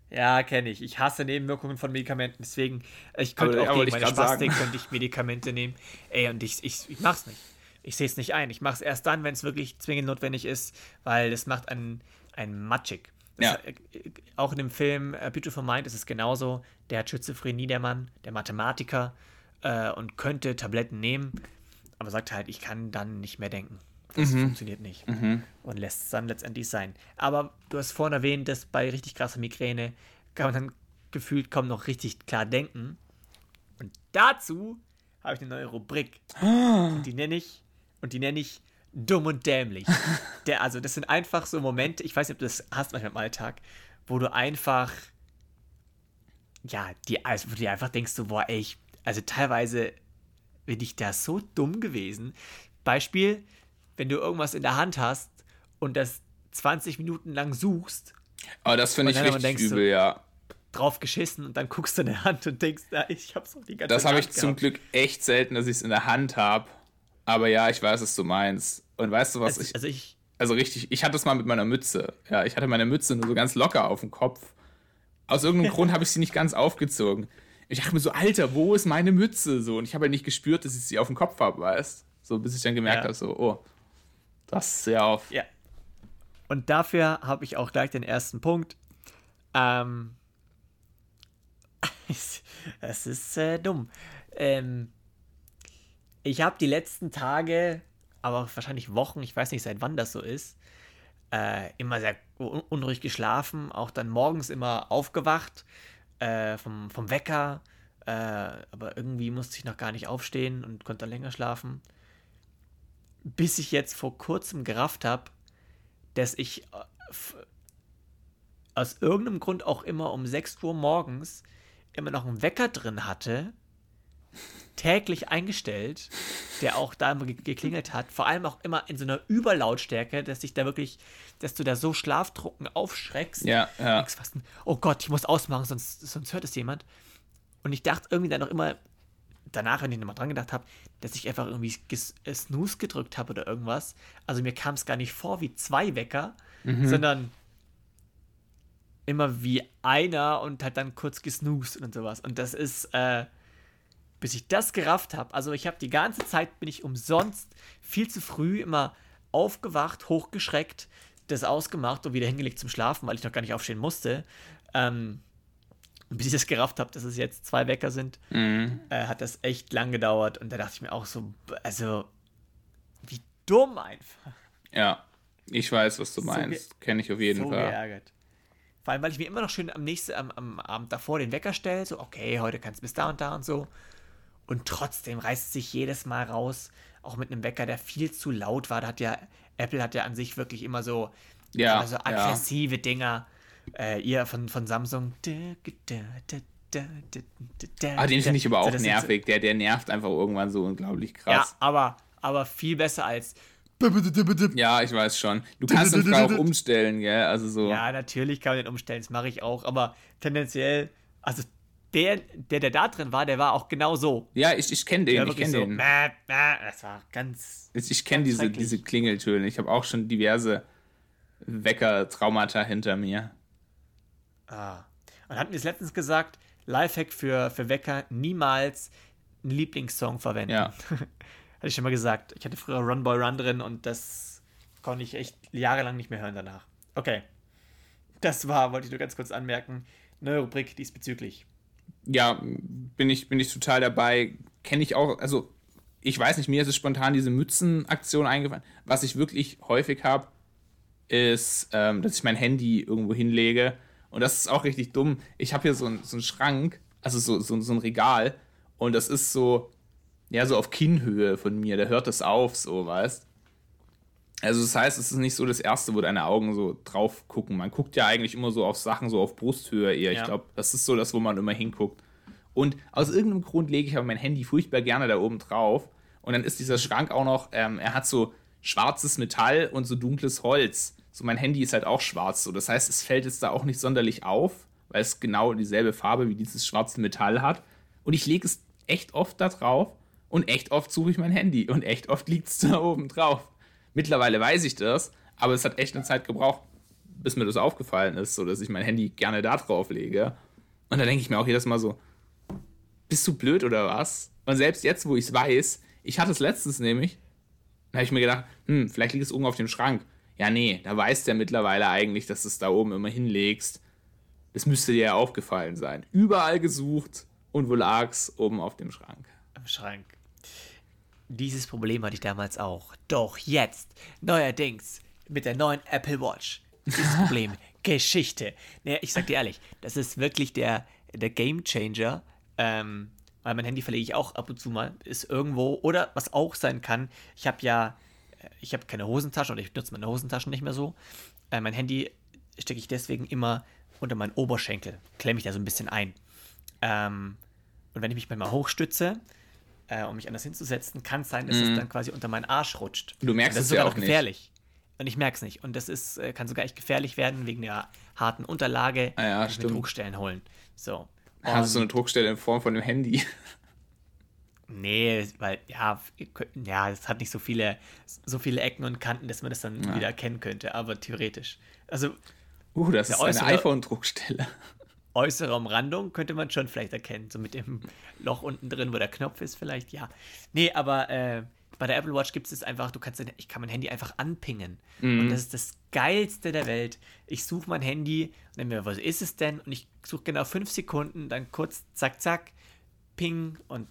Ja, kenne ich. Ich hasse Nebenwirkungen von Medikamenten, deswegen, ich könnte aber, auch gegen meine Spastik könnte ich Medikamente nehmen. Ey, und ich, ich, ich mach's nicht ich sehe es nicht ein. Ich mache es erst dann, wenn es wirklich zwingend notwendig ist, weil das macht einen, einen matschig. Das. Äh, auch in dem Film A Beautiful Mind ist es genauso. Der hat Schizophrenie, der Mann, der Mathematiker, äh, und könnte Tabletten nehmen, aber sagt halt, ich kann dann nicht mehr denken. Das mhm. funktioniert nicht. Mhm. Und lässt es dann letztendlich sein. Aber du hast vorhin erwähnt, dass bei richtig krasser Migräne kann man dann gefühlt kaum noch richtig klar denken. Und dazu habe ich eine neue Rubrik. Und die nenne ich und die nenne ich dumm und dämlich. Der, also, das sind einfach so Momente, ich weiß nicht, ob du das hast manchmal im Alltag, wo du einfach, ja, die, also, wo du dir einfach denkst, so, boah, ey, ich, also teilweise bin ich da so dumm gewesen. Beispiel, wenn du irgendwas in der Hand hast und das 20 Minuten lang suchst Aber das finde ich richtig übel, ja. Drauf geschissen und dann guckst du in der Hand und denkst, ja, ich hab's doch die ganze Zeit. Das habe ich gehabt. zum Glück echt selten, dass ich es in der Hand habe. Aber ja, ich weiß, was du meinst. Und weißt du, was also, ich. Also ich. Also richtig, ich hatte es mal mit meiner Mütze. Ja, ich hatte meine Mütze nur so ganz locker auf dem Kopf. Aus irgendeinem Grund habe ich sie nicht ganz aufgezogen. Ich dachte mir so, Alter, wo ist meine Mütze? So, und ich habe halt nicht gespürt, dass ich sie auf dem Kopf habe, weißt So, bis ich dann gemerkt ja. habe, so, oh, das ist sehr auf. Ja. Und dafür habe ich auch gleich den ersten Punkt. Ähm, es ist äh, dumm. Ähm, ich habe die letzten Tage, aber wahrscheinlich Wochen, ich weiß nicht, seit wann das so ist, äh, immer sehr unruhig geschlafen, auch dann morgens immer aufgewacht äh, vom, vom Wecker, äh, aber irgendwie musste ich noch gar nicht aufstehen und konnte dann länger schlafen. Bis ich jetzt vor kurzem gerafft habe, dass ich äh, aus irgendeinem Grund auch immer um 6 Uhr morgens immer noch einen Wecker drin hatte, täglich eingestellt, der auch da immer geklingelt hat. Vor allem auch immer in so einer Überlautstärke, dass dich da wirklich, dass du da so schlaftrunken aufschreckst. Ja, ja. Oh Gott, ich muss ausmachen, sonst, sonst hört es jemand. Und ich dachte irgendwie dann noch immer, danach, wenn ich nochmal dran gedacht habe, dass ich einfach irgendwie äh, Snooze gedrückt habe oder irgendwas. Also mir kam es gar nicht vor wie zwei Wecker, mhm. sondern immer wie einer und hat dann kurz gesnoost und sowas. Und das ist, äh, bis ich das gerafft habe, also ich habe die ganze Zeit, bin ich umsonst viel zu früh immer aufgewacht, hochgeschreckt, das ausgemacht und wieder hingelegt zum Schlafen, weil ich noch gar nicht aufstehen musste. Ähm, bis ich das gerafft habe, dass es jetzt zwei Wecker sind, mhm. äh, hat das echt lang gedauert. Und da dachte ich mir auch so, also, wie dumm einfach. Ja, ich weiß, was du so meinst. Kenne ich auf jeden so Fall. Geärgert. Vor allem, weil ich mir immer noch schön am nächsten, am, am Abend davor den Wecker stelle, so, okay, heute kannst du bis da und da und so. Und trotzdem reißt es sich jedes Mal raus, auch mit einem Wecker, der viel zu laut war. Da hat ja, Apple hat ja an sich wirklich immer so, ja, so aggressive ja. Dinger. Äh, ihr von, von Samsung. Ah, den finde ich aber auch nervig. Der, der nervt einfach irgendwann so unglaublich krass. Ja, aber, aber viel besser als. Ja, ich weiß schon. Du kannst den auch umstellen, gell? Also so. Ja, natürlich kann man den umstellen, das mache ich auch. Aber tendenziell, also der, der, der da drin war, der war auch genau so. Ja, ich, ich kenne den. Ich kenne so, den. Das war ganz. Ich, ich kenne diese, diese Klingeltöne. Ich habe auch schon diverse Wecker-Traumata hinter mir. Ah. Und hatten wir es letztens gesagt, Lifehack für, für Wecker, niemals einen Lieblingssong verwenden. Ja. Hatte ich schon mal gesagt. Ich hatte früher Run Boy Run drin und das konnte ich echt jahrelang nicht mehr hören danach. Okay. Das war, wollte ich nur ganz kurz anmerken, neue Rubrik diesbezüglich ja, bin ich, bin ich total dabei. Kenne ich auch, also ich weiß nicht, mir ist es spontan diese Mützenaktion eingefallen. Was ich wirklich häufig habe, ist, ähm, dass ich mein Handy irgendwo hinlege. Und das ist auch richtig dumm. Ich habe hier so, so einen Schrank, also so, so, so ein Regal. Und das ist so, ja, so auf Kinnhöhe von mir. Da hört es auf, so, weißt also das heißt, es ist nicht so das Erste, wo deine Augen so drauf gucken. Man guckt ja eigentlich immer so auf Sachen, so auf Brusthöhe eher. Ja. Ich glaube, das ist so das, wo man immer hinguckt. Und aus irgendeinem Grund lege ich aber mein Handy furchtbar gerne da oben drauf. Und dann ist dieser Schrank auch noch, ähm, er hat so schwarzes Metall und so dunkles Holz. So mein Handy ist halt auch schwarz. So. Das heißt, es fällt jetzt da auch nicht sonderlich auf, weil es genau dieselbe Farbe wie dieses schwarze Metall hat. Und ich lege es echt oft da drauf und echt oft suche ich mein Handy und echt oft liegt es da oben drauf. Mittlerweile weiß ich das, aber es hat echt eine Zeit gebraucht, bis mir das aufgefallen ist, so dass ich mein Handy gerne da drauf lege. Und da denke ich mir auch jedes Mal so, bist du blöd oder was? Und selbst jetzt, wo ich es weiß, ich hatte es letztens nämlich, da habe ich mir gedacht, hm, vielleicht liegt es oben auf dem Schrank. Ja, nee, da weiß der mittlerweile eigentlich, dass du es da oben immer hinlegst. Das müsste dir ja aufgefallen sein. Überall gesucht und wo lag's? Oben auf dem Schrank. Am Schrank. Dieses Problem hatte ich damals auch. Doch jetzt, neuerdings, mit der neuen Apple Watch, dieses Problem Geschichte. Naja, ich sag dir ehrlich, das ist wirklich der, der Game Changer. Ähm, weil mein Handy verlege ich auch ab und zu mal, ist irgendwo. Oder was auch sein kann, ich habe ja, ich habe keine Hosentasche oder ich nutze meine Hosentaschen nicht mehr so. Äh, mein Handy stecke ich deswegen immer unter meinen Oberschenkel, klemme ich da so ein bisschen ein. Ähm, und wenn ich mich manchmal hochstütze, äh, um mich anders hinzusetzen, kann es sein, dass mm. es mhm. dann quasi unter meinen Arsch rutscht. Du merkst das es ist ja auch gefährlich. Und ich merke es nicht. Und das ist, äh, kann sogar echt gefährlich werden wegen der harten Unterlage, ah ja, die stimmt. mit Druckstellen holen. So. Hast du so eine Druckstelle in Form von einem Handy? Nee, weil, ja, ja, es hat nicht so viele, so viele Ecken und Kanten, dass man das dann ja. wieder erkennen könnte, aber theoretisch. Also. Uh, das ist eine iPhone-Druckstelle. Äußere Umrandung könnte man schon vielleicht erkennen. So mit dem Loch unten drin, wo der Knopf ist, vielleicht, ja. Nee, aber äh, bei der Apple Watch gibt es einfach, du kannst, ich kann mein Handy einfach anpingen. Mhm. Und das ist das Geilste der Welt. Ich suche mein Handy und denke mir, was ist es denn? Und ich suche genau fünf Sekunden, dann kurz, zack, zack, ping und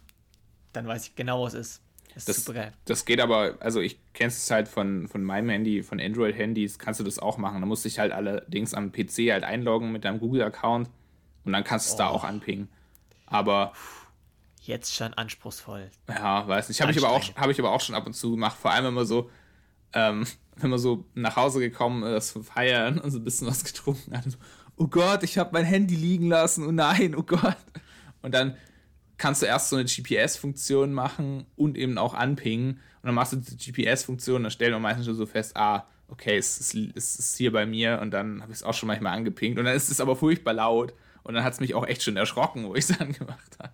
dann weiß ich genau, was es ist. Das ist das, super geil. Das geht aber, also ich kenne es halt von, von meinem Handy, von Android-Handys, kannst du das auch machen. Da musst du dich halt allerdings am PC halt einloggen mit deinem Google-Account und dann kannst du es oh. da auch anpingen. Aber. Jetzt schon anspruchsvoll. Ja, weiß nicht. Habe ich, aber auch, hab ich aber auch schon ab und zu gemacht. Vor allem, wenn man so, ähm, wenn man so nach Hause gekommen ist zum Feiern und so ein bisschen was getrunken hat. So, oh Gott, ich habe mein Handy liegen lassen. Oh nein, oh Gott. Und dann kannst du erst so eine GPS-Funktion machen und eben auch anpingen. Und dann machst du die GPS-Funktion, dann stellen wir meistens schon so fest, ah, okay, es ist, es ist hier bei mir und dann habe ich es auch schon manchmal angepinkt. Und dann ist es aber furchtbar laut. Und dann hat es mich auch echt schon erschrocken, wo ich es angemacht habe.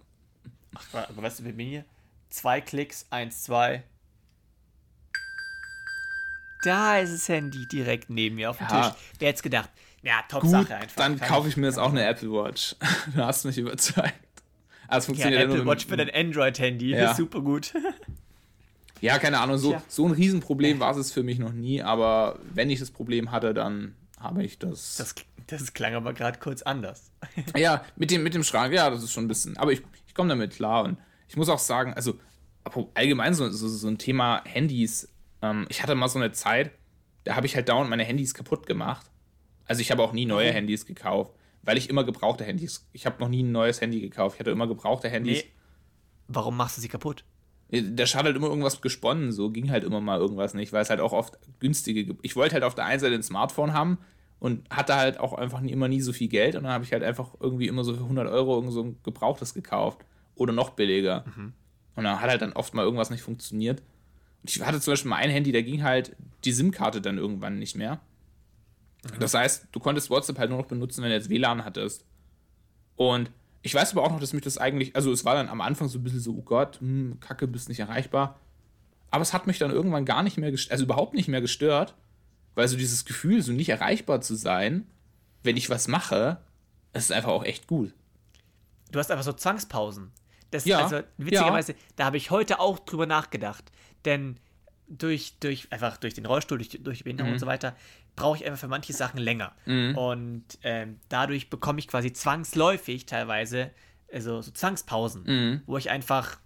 Ach, aber weißt du, bei mir? Zwei Klicks, eins, zwei. Da ist das Handy direkt neben mir auf dem ja. Tisch. Wer hätte gedacht? Ja, top Gut, Sache einfach. Dann kaufe ich mir jetzt auch eine Apple Watch. du hast mich überzeugt. Also funktioniert ja, Apple ja Watch für dein Android-Handy. Ja. Super gut. ja, keine Ahnung. So, so ein Riesenproblem war es für mich noch nie. Aber wenn ich das Problem hatte, dann habe ich das. Das, das klang aber gerade kurz anders. ja, mit dem, mit dem Schrank, ja, das ist schon ein bisschen. Aber ich, ich komme damit klar. Und ich muss auch sagen, also allgemein so, so, so ein Thema Handys. Ähm, ich hatte mal so eine Zeit, da habe ich halt dauernd meine Handys kaputt gemacht. Also ich habe auch nie neue Handys gekauft weil ich immer gebrauchte Handys. Ich habe noch nie ein neues Handy gekauft. Ich hatte immer gebrauchte Handys. Nee. Warum machst du sie kaputt? Der hat halt immer irgendwas gesponnen, so ging halt immer mal irgendwas nicht, weil es halt auch oft günstige. Ich wollte halt auf der einen Seite ein Smartphone haben und hatte halt auch einfach nie, immer nie so viel Geld und dann habe ich halt einfach irgendwie immer so für 100 Euro irgend so ein gebrauchtes gekauft oder noch billiger. Mhm. Und dann hat halt dann oft mal irgendwas nicht funktioniert. Und ich hatte zum Beispiel mal ein Handy, da ging halt die SIM-Karte dann irgendwann nicht mehr. Mhm. Das heißt, du konntest WhatsApp halt nur noch benutzen, wenn du jetzt WLAN hattest. Und ich weiß aber auch noch, dass mich das eigentlich, also es war dann am Anfang so ein bisschen so, oh Gott, hm, Kacke, bist nicht erreichbar. Aber es hat mich dann irgendwann gar nicht mehr, also überhaupt nicht mehr gestört, weil so dieses Gefühl, so nicht erreichbar zu sein, wenn ich was mache, das ist einfach auch echt gut. Du hast einfach so Zwangspausen. Das, ja, also witzigerweise, ja. da habe ich heute auch drüber nachgedacht. Denn durch, durch, einfach durch den Rollstuhl, durch, durch die Behinderung mhm. und so weiter, brauche ich einfach für manche Sachen länger. Mhm. Und ähm, dadurch bekomme ich quasi zwangsläufig teilweise also so Zwangspausen, mhm. wo ich einfach,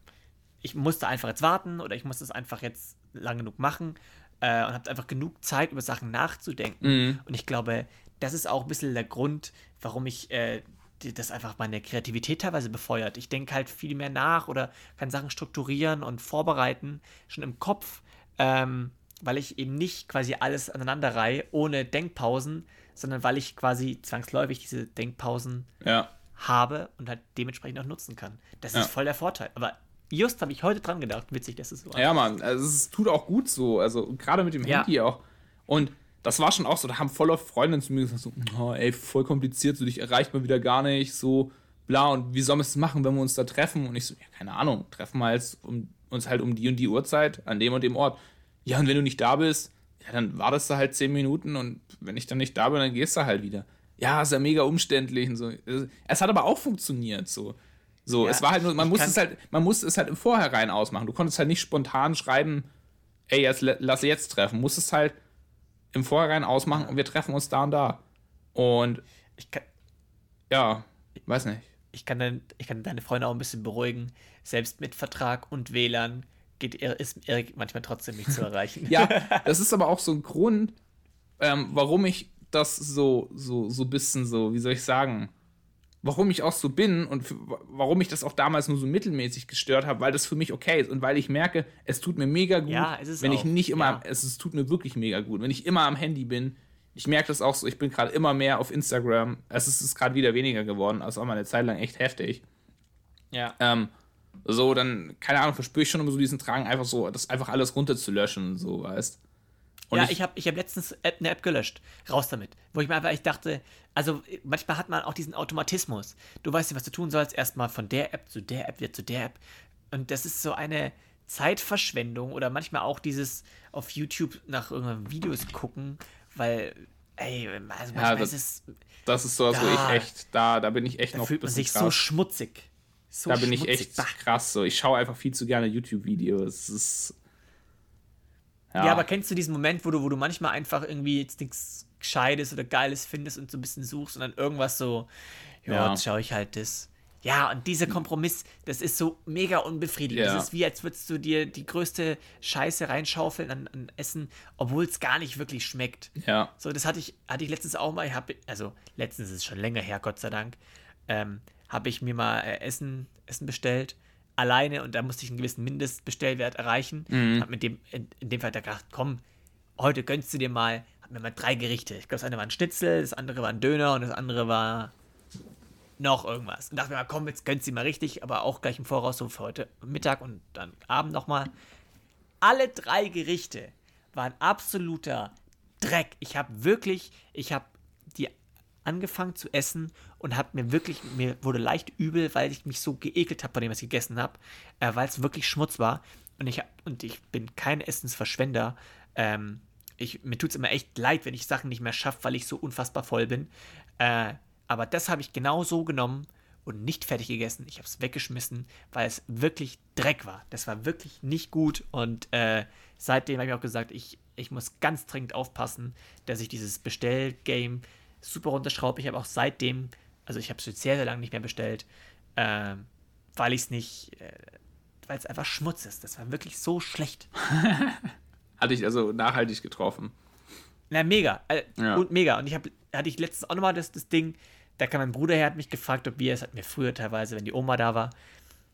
ich musste einfach jetzt warten oder ich musste es einfach jetzt lang genug machen äh, und habe einfach genug Zeit, über Sachen nachzudenken. Mhm. Und ich glaube, das ist auch ein bisschen der Grund, warum ich äh, das einfach meine Kreativität teilweise befeuert. Ich denke halt viel mehr nach oder kann Sachen strukturieren und vorbereiten, schon im Kopf. Ähm, weil ich eben nicht quasi alles aneinanderreihe ohne Denkpausen, sondern weil ich quasi zwangsläufig diese Denkpausen ja. habe und halt dementsprechend auch nutzen kann. Das ja. ist voll der Vorteil. Aber just habe ich heute dran gedacht. Witzig, dass es so war. Ja, Mann, also es tut auch gut so. Also gerade mit dem ja. Handy auch. Und das war schon auch so, da haben voller Freundinnen zu mir gesagt, so, oh, ey, voll kompliziert, so dich erreicht man wieder gar nicht, so bla, und wie sollen wir es machen, wenn wir uns da treffen? Und ich so, ja, keine Ahnung, treffen wir jetzt um, uns halt um die und die Uhrzeit an dem und dem Ort. Ja, und wenn du nicht da bist, ja, dann wartest du halt zehn Minuten und wenn ich dann nicht da bin, dann gehst du halt wieder. Ja, ist ja mega umständlich und so. Es hat aber auch funktioniert so. So, ja, es war halt nur, man muss es halt, man musste es halt im Vorhinein ausmachen. Du konntest halt nicht spontan schreiben, ey, jetzt lass jetzt treffen. Du musstest halt im Vorhinein ausmachen und wir treffen uns da und da. Und ich kann, ja, weiß nicht. Ich kann, dann, ich kann deine Freunde auch ein bisschen beruhigen. Selbst mit Vertrag und WLAN geht, ist Erik manchmal trotzdem nicht zu erreichen. ja, das ist aber auch so ein Grund, ähm, warum ich das so, so, so ein bisschen so, wie soll ich sagen, warum ich auch so bin und warum ich das auch damals nur so mittelmäßig gestört habe, weil das für mich okay ist und weil ich merke, es tut mir mega gut, ja, wenn auch. ich nicht immer, ja. es, es tut mir wirklich mega gut, wenn ich immer am Handy bin. Ich merke das auch so, ich bin gerade immer mehr auf Instagram. Es ist, ist gerade wieder weniger geworden, also auch mal eine Zeit lang echt heftig. Ja. Ähm, so, dann, keine Ahnung, verspüre ich schon immer so diesen Drang, einfach so, das einfach alles runterzulöschen, so, weißt Und ja, ich, ich habe ich hab letztens eine App gelöscht. Raus damit. Wo ich mir einfach ich dachte, also manchmal hat man auch diesen Automatismus. Du weißt nicht, was du tun sollst. Erstmal von der App zu der App, wieder zu der App. Und das ist so eine Zeitverschwendung oder manchmal auch dieses auf YouTube nach irgendwelchen Videos gucken, weil, ey, also ja, das, ist das ist sowas, da, wo ich echt, da, da bin ich echt da noch fühlt man sich krass. so schmutzig. So da bin ich echt krass so. Ich schaue einfach viel zu gerne YouTube-Videos. Es ist ja. ja. aber kennst du diesen Moment, wo du, wo du manchmal einfach irgendwie jetzt nichts Gescheites oder Geiles findest und so ein bisschen suchst und dann irgendwas so, ja, jetzt schaue ich halt das. Ja, und dieser Kompromiss, das ist so mega unbefriedigend. Ja. Das ist wie, als würdest du dir die größte Scheiße reinschaufeln an, an Essen, obwohl es gar nicht wirklich schmeckt. Ja. So, das hatte ich, hatte ich letztens auch mal. Ich hab, also, letztens ist es schon länger her, Gott sei Dank. Ähm, habe ich mir mal äh, Essen, Essen bestellt alleine und da musste ich einen gewissen Mindestbestellwert erreichen. Mhm. Hab mit dem, in, in, dem Fall gedacht, komm, heute gönnst du dir mal, hab mir mal drei Gerichte. Ich glaube, das eine war ein Schnitzel, das andere war ein Döner und das andere war noch irgendwas. Und dachte mir mal, komm, jetzt gönnst du dir mal richtig, aber auch gleich im Voraus so für heute Mittag und dann Abend nochmal. Alle drei Gerichte waren absoluter Dreck. Ich habe wirklich, ich habe die angefangen zu essen und habe mir wirklich, mir wurde leicht übel, weil ich mich so geekelt habe, bei dem was ich gegessen habe, äh, weil es wirklich Schmutz war. Und ich, und ich bin kein Essensverschwender. Ähm, ich, mir tut es immer echt leid, wenn ich Sachen nicht mehr schaffe, weil ich so unfassbar voll bin. Äh, aber das habe ich genau so genommen und nicht fertig gegessen. Ich habe es weggeschmissen, weil es wirklich Dreck war. Das war wirklich nicht gut. Und äh, seitdem habe ich auch gesagt, ich, ich muss ganz dringend aufpassen, dass ich dieses Bestellgame super runterschraube. Ich habe auch seitdem, also ich habe es jetzt sehr, sehr lange nicht mehr bestellt, äh, weil ich es nicht, äh, weil es einfach Schmutz ist. Das war wirklich so schlecht. Hatte ich also nachhaltig getroffen. Na, mega. Äh, ja. Und mega. Und ich habe, hatte ich letztens auch nochmal das, das Ding, da kam mein Bruder her, hat mich gefragt, ob wir, es hat mir früher teilweise, wenn die Oma da war,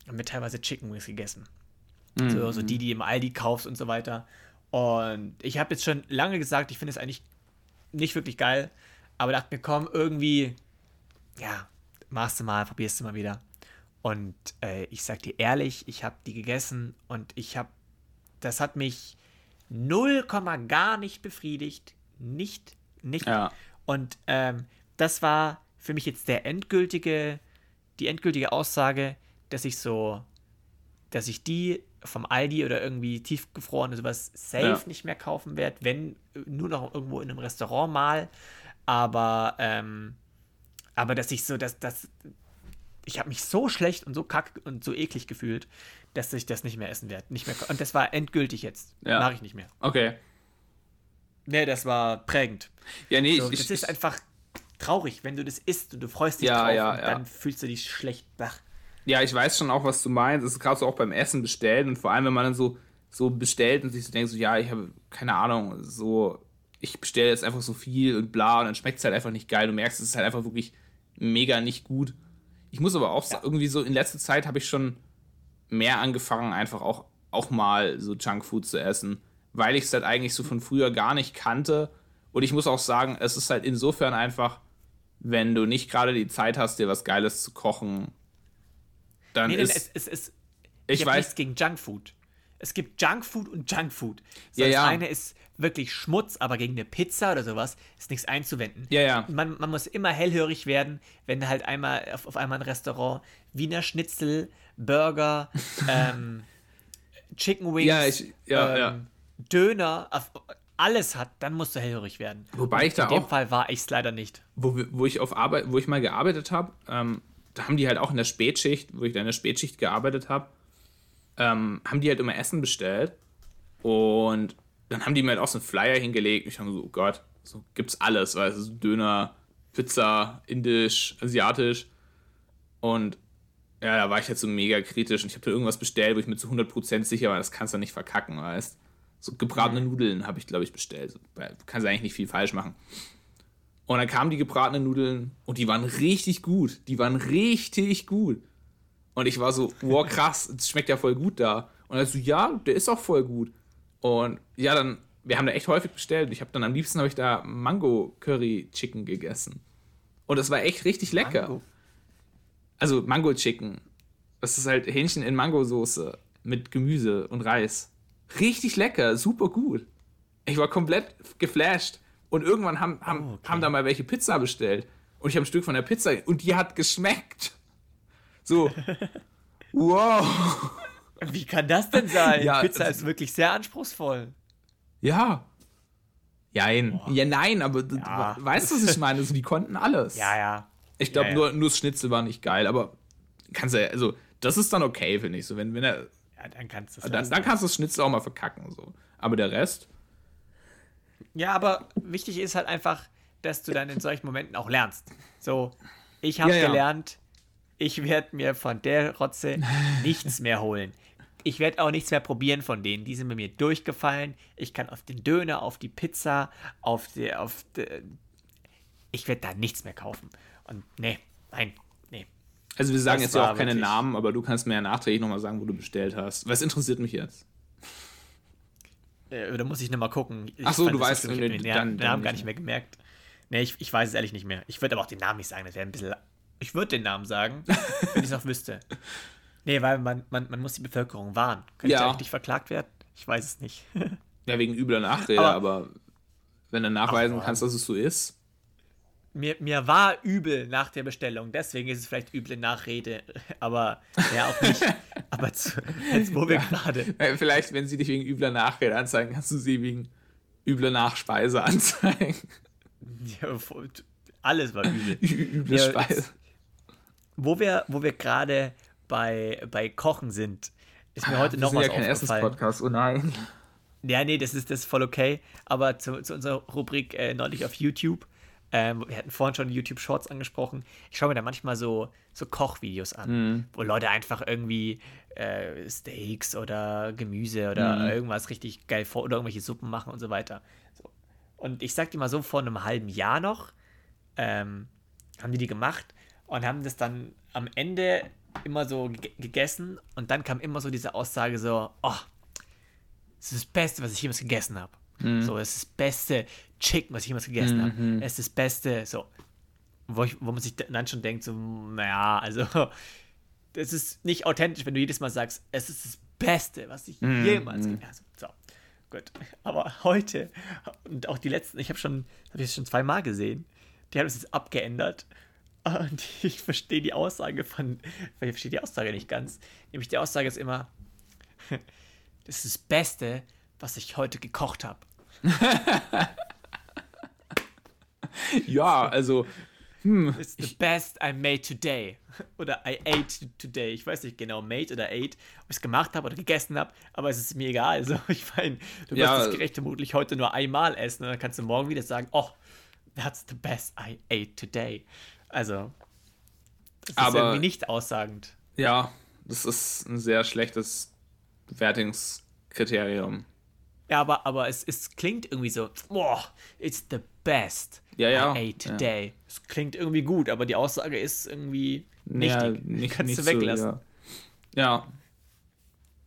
haben wir teilweise Chicken Wings gegessen. Mhm. So, so die, die im Aldi kaufst und so weiter. Und ich habe jetzt schon lange gesagt, ich finde es eigentlich nicht wirklich geil. Aber dachte mir, komm, irgendwie, ja, machst du mal, probierst du mal wieder. Und äh, ich sag dir ehrlich, ich habe die gegessen und ich habe, das hat mich 0, gar nicht befriedigt. Nicht, nicht. Ja. Und ähm, das war für mich jetzt der endgültige, die endgültige Aussage, dass ich so, dass ich die vom Aldi oder irgendwie tiefgefroren oder sowas safe ja. nicht mehr kaufen werde, wenn nur noch irgendwo in einem Restaurant mal aber, ähm, aber dass ich so, dass, dass ich habe mich so schlecht und so kack und so eklig gefühlt, dass ich das nicht mehr essen werde. Nicht mehr, und das war endgültig jetzt. Ja. Mache ich nicht mehr. Okay. Nee, das war prägend. Ja, nee, so, ich, Das ist einfach traurig, wenn du das isst und du freust dich ja, drauf ja, und ja. dann fühlst du dich schlecht. Ach. Ja, ich weiß schon auch, was du meinst. Es ist gerade so auch beim Essen bestellen und vor allem, wenn man dann so, so bestellt und sich so denkt, so, ja, ich habe keine Ahnung, so ich bestelle jetzt einfach so viel und bla und dann schmeckt es halt einfach nicht geil. Du merkst, es ist halt einfach wirklich mega nicht gut. Ich muss aber auch ja. irgendwie so, in letzter Zeit habe ich schon mehr angefangen, einfach auch, auch mal so Junkfood zu essen, weil ich es halt eigentlich so von früher gar nicht kannte. Und ich muss auch sagen, es ist halt insofern einfach, wenn du nicht gerade die Zeit hast, dir was Geiles zu kochen, dann nee, ist. Es, es, es, ich, ich weiß. nichts gegen Junkfood. Es gibt Junkfood und Junkfood. So, ja, das ja. eine ist wirklich Schmutz, aber gegen eine Pizza oder sowas ist nichts einzuwenden. Ja, ja. Man, man muss immer hellhörig werden, wenn halt einmal auf, auf einmal ein Restaurant Wiener Schnitzel, Burger, ähm, Chicken Wings, ja, ich, ja, ähm, ja. Döner, alles hat, dann musst du hellhörig werden. Wobei ich da auch. In dem Fall war ich es leider nicht. Wo, wo ich auf Arbeit, wo ich mal gearbeitet habe, ähm, da haben die halt auch in der Spätschicht, wo ich da in der Spätschicht gearbeitet habe, ähm, haben die halt immer Essen bestellt. Und dann haben die mir halt auch so einen Flyer hingelegt. Ich habe so, oh Gott, so gibt's alles, es ist Döner, Pizza, Indisch, Asiatisch. Und ja, da war ich halt so mega kritisch und ich habe da irgendwas bestellt, wo ich mir zu 100% sicher war, das kannst du nicht verkacken, weißt So gebratene mhm. Nudeln habe ich, glaube ich, bestellt. So, du kannst eigentlich nicht viel falsch machen. Und dann kamen die gebratenen Nudeln und die waren richtig gut. Die waren richtig gut. Und ich war so, wow, krass, das schmeckt ja voll gut da. Und er so, ja, der ist auch voll gut. Und ja, dann, wir haben da echt häufig bestellt. Ich habe dann am liebsten habe ich da Mango Curry Chicken gegessen. Und das war echt richtig lecker. Mango. Also Mango Chicken. Das ist halt Hähnchen in Mangosoße mit Gemüse und Reis. Richtig lecker, super gut. Ich war komplett geflasht. Und irgendwann haben, haben, Oh, okay. haben da mal welche Pizza bestellt. Und ich habe ein Stück von der Pizza und die hat geschmeckt. So. wow. Wie kann das denn sein? Ja, Pizza das- ist wirklich sehr anspruchsvoll. Ja. Jein. Ja, nein, aber du, Ja. du weißt du, was ich meine? Also, die konnten alles. Ja, ja. Ich glaube, Ja, ja. nur, nur das Schnitzel war nicht geil, aber kannst ja, also, das ist dann okay, finde ich. So, wenn, wenn er, Ja, dann kannst du es dann, lassen. dann kannst du das Schnitzel auch mal verkacken. So. Aber der Rest, Ja, aber wichtig ist halt einfach, dass du dann in solchen Momenten auch lernst. So, ich habe Ja, ja. gelernt, ich werde mir von der Rotze nichts mehr holen. Ich werde auch nichts mehr probieren von denen. Die sind bei mir durchgefallen. Ich kann auf den Döner, auf die Pizza, auf die, auf die, ich werde da nichts mehr kaufen. Und nee, nein, nee. also wir sagen Das jetzt ja auch keine Namen, aber du kannst mir ja nachträglich nochmal sagen, wo du bestellt hast. Was interessiert mich jetzt? Äh, da muss ich nochmal gucken. Ich Ach so, du weißt, ich den Namen, gar nicht nicht mehr gemerkt. Nee, ich, ich weiß es ehrlich nicht mehr. Ich würde aber auch den Namen nicht sagen. Das wäre ein bisschen. Ich würde den Namen sagen, wenn ich es noch wüsste. Nee, weil man, man, man muss die Bevölkerung warnen. Könnte Ja. ja. eigentlich verklagt werden? Ich weiß es nicht. Ja, wegen übler Nachrede, aber, Aber- wenn du nachweisen Ach, kannst, dass es so ist. mir, mir war übel nach der Bestellung, deswegen ist es vielleicht üble Nachrede, aber ja auch nicht. aber zu, jetzt, wo wir gerade. Äh, Vielleicht, wenn sie dich wegen übler Nachrede anzeigen, kannst du sie wegen übler Nachspeise anzeigen. Ja, alles war übel. Üble Ja, Speise. Wo wir, wo wir gerade bei, bei Kochen sind, ist mir heute Wir noch was ja kein aufgefallen. Essenspodcast, oh nein. Ja, nee, das ist, das ist voll okay. Aber zu, zu unserer Rubrik äh, neulich auf YouTube, ähm, wir hatten vorhin schon YouTube Shorts angesprochen. Ich schaue mir da manchmal so, so Kochvideos an, Mhm. wo Leute einfach irgendwie äh, Steaks oder Gemüse oder Mhm. irgendwas richtig geil vor oder irgendwelche Suppen machen und so weiter. So. Und ich sag dir mal so, vor einem halben Jahr noch ähm, haben die die gemacht und haben das dann am Ende immer so ge gegessen und dann kam immer so diese Aussage so, oh, das ist das Beste, was ich jemals gegessen habe. So, es ist das beste Chicken, was ich jemals gegessen habe. Es ist das Beste, so. Wo, ich, wo man sich dann schon denkt, so, naja, also, das ist nicht authentisch, wenn du jedes Mal sagst, es ist das Beste, was ich jemals gegessen habe. So, gut. Aber heute und auch die letzten, ich habe schon, habe ich schon zweimal gesehen, die haben es jetzt abgeändert. Und ich verstehe die Aussage von, ich verstehe die Aussage nicht ganz. Nämlich die Aussage ist immer, das ist das Beste, was ich heute gekocht habe. Ja, also, It's the best I made today. Oder I ate today. Ich weiß nicht genau, made oder ate, ob ich es gemacht habe oder gegessen habe, aber es ist mir egal. Also, ich meine, du wirst Ja. das Gericht vermutlich heute nur einmal essen und dann kannst du morgen wieder sagen, oh, that's the best I ate today. Also, das ist Aber- irgendwie nicht aussagend. ja, das ist ein sehr schlechtes Wertungskriterium. Ja, aber, aber es, es klingt irgendwie so, boah, it's the best Ja, ja, I ate ja. today. Es klingt irgendwie gut, aber die Aussage ist irgendwie Ja, nichtig. nicht, Kannst nicht du weglassen. So, ja.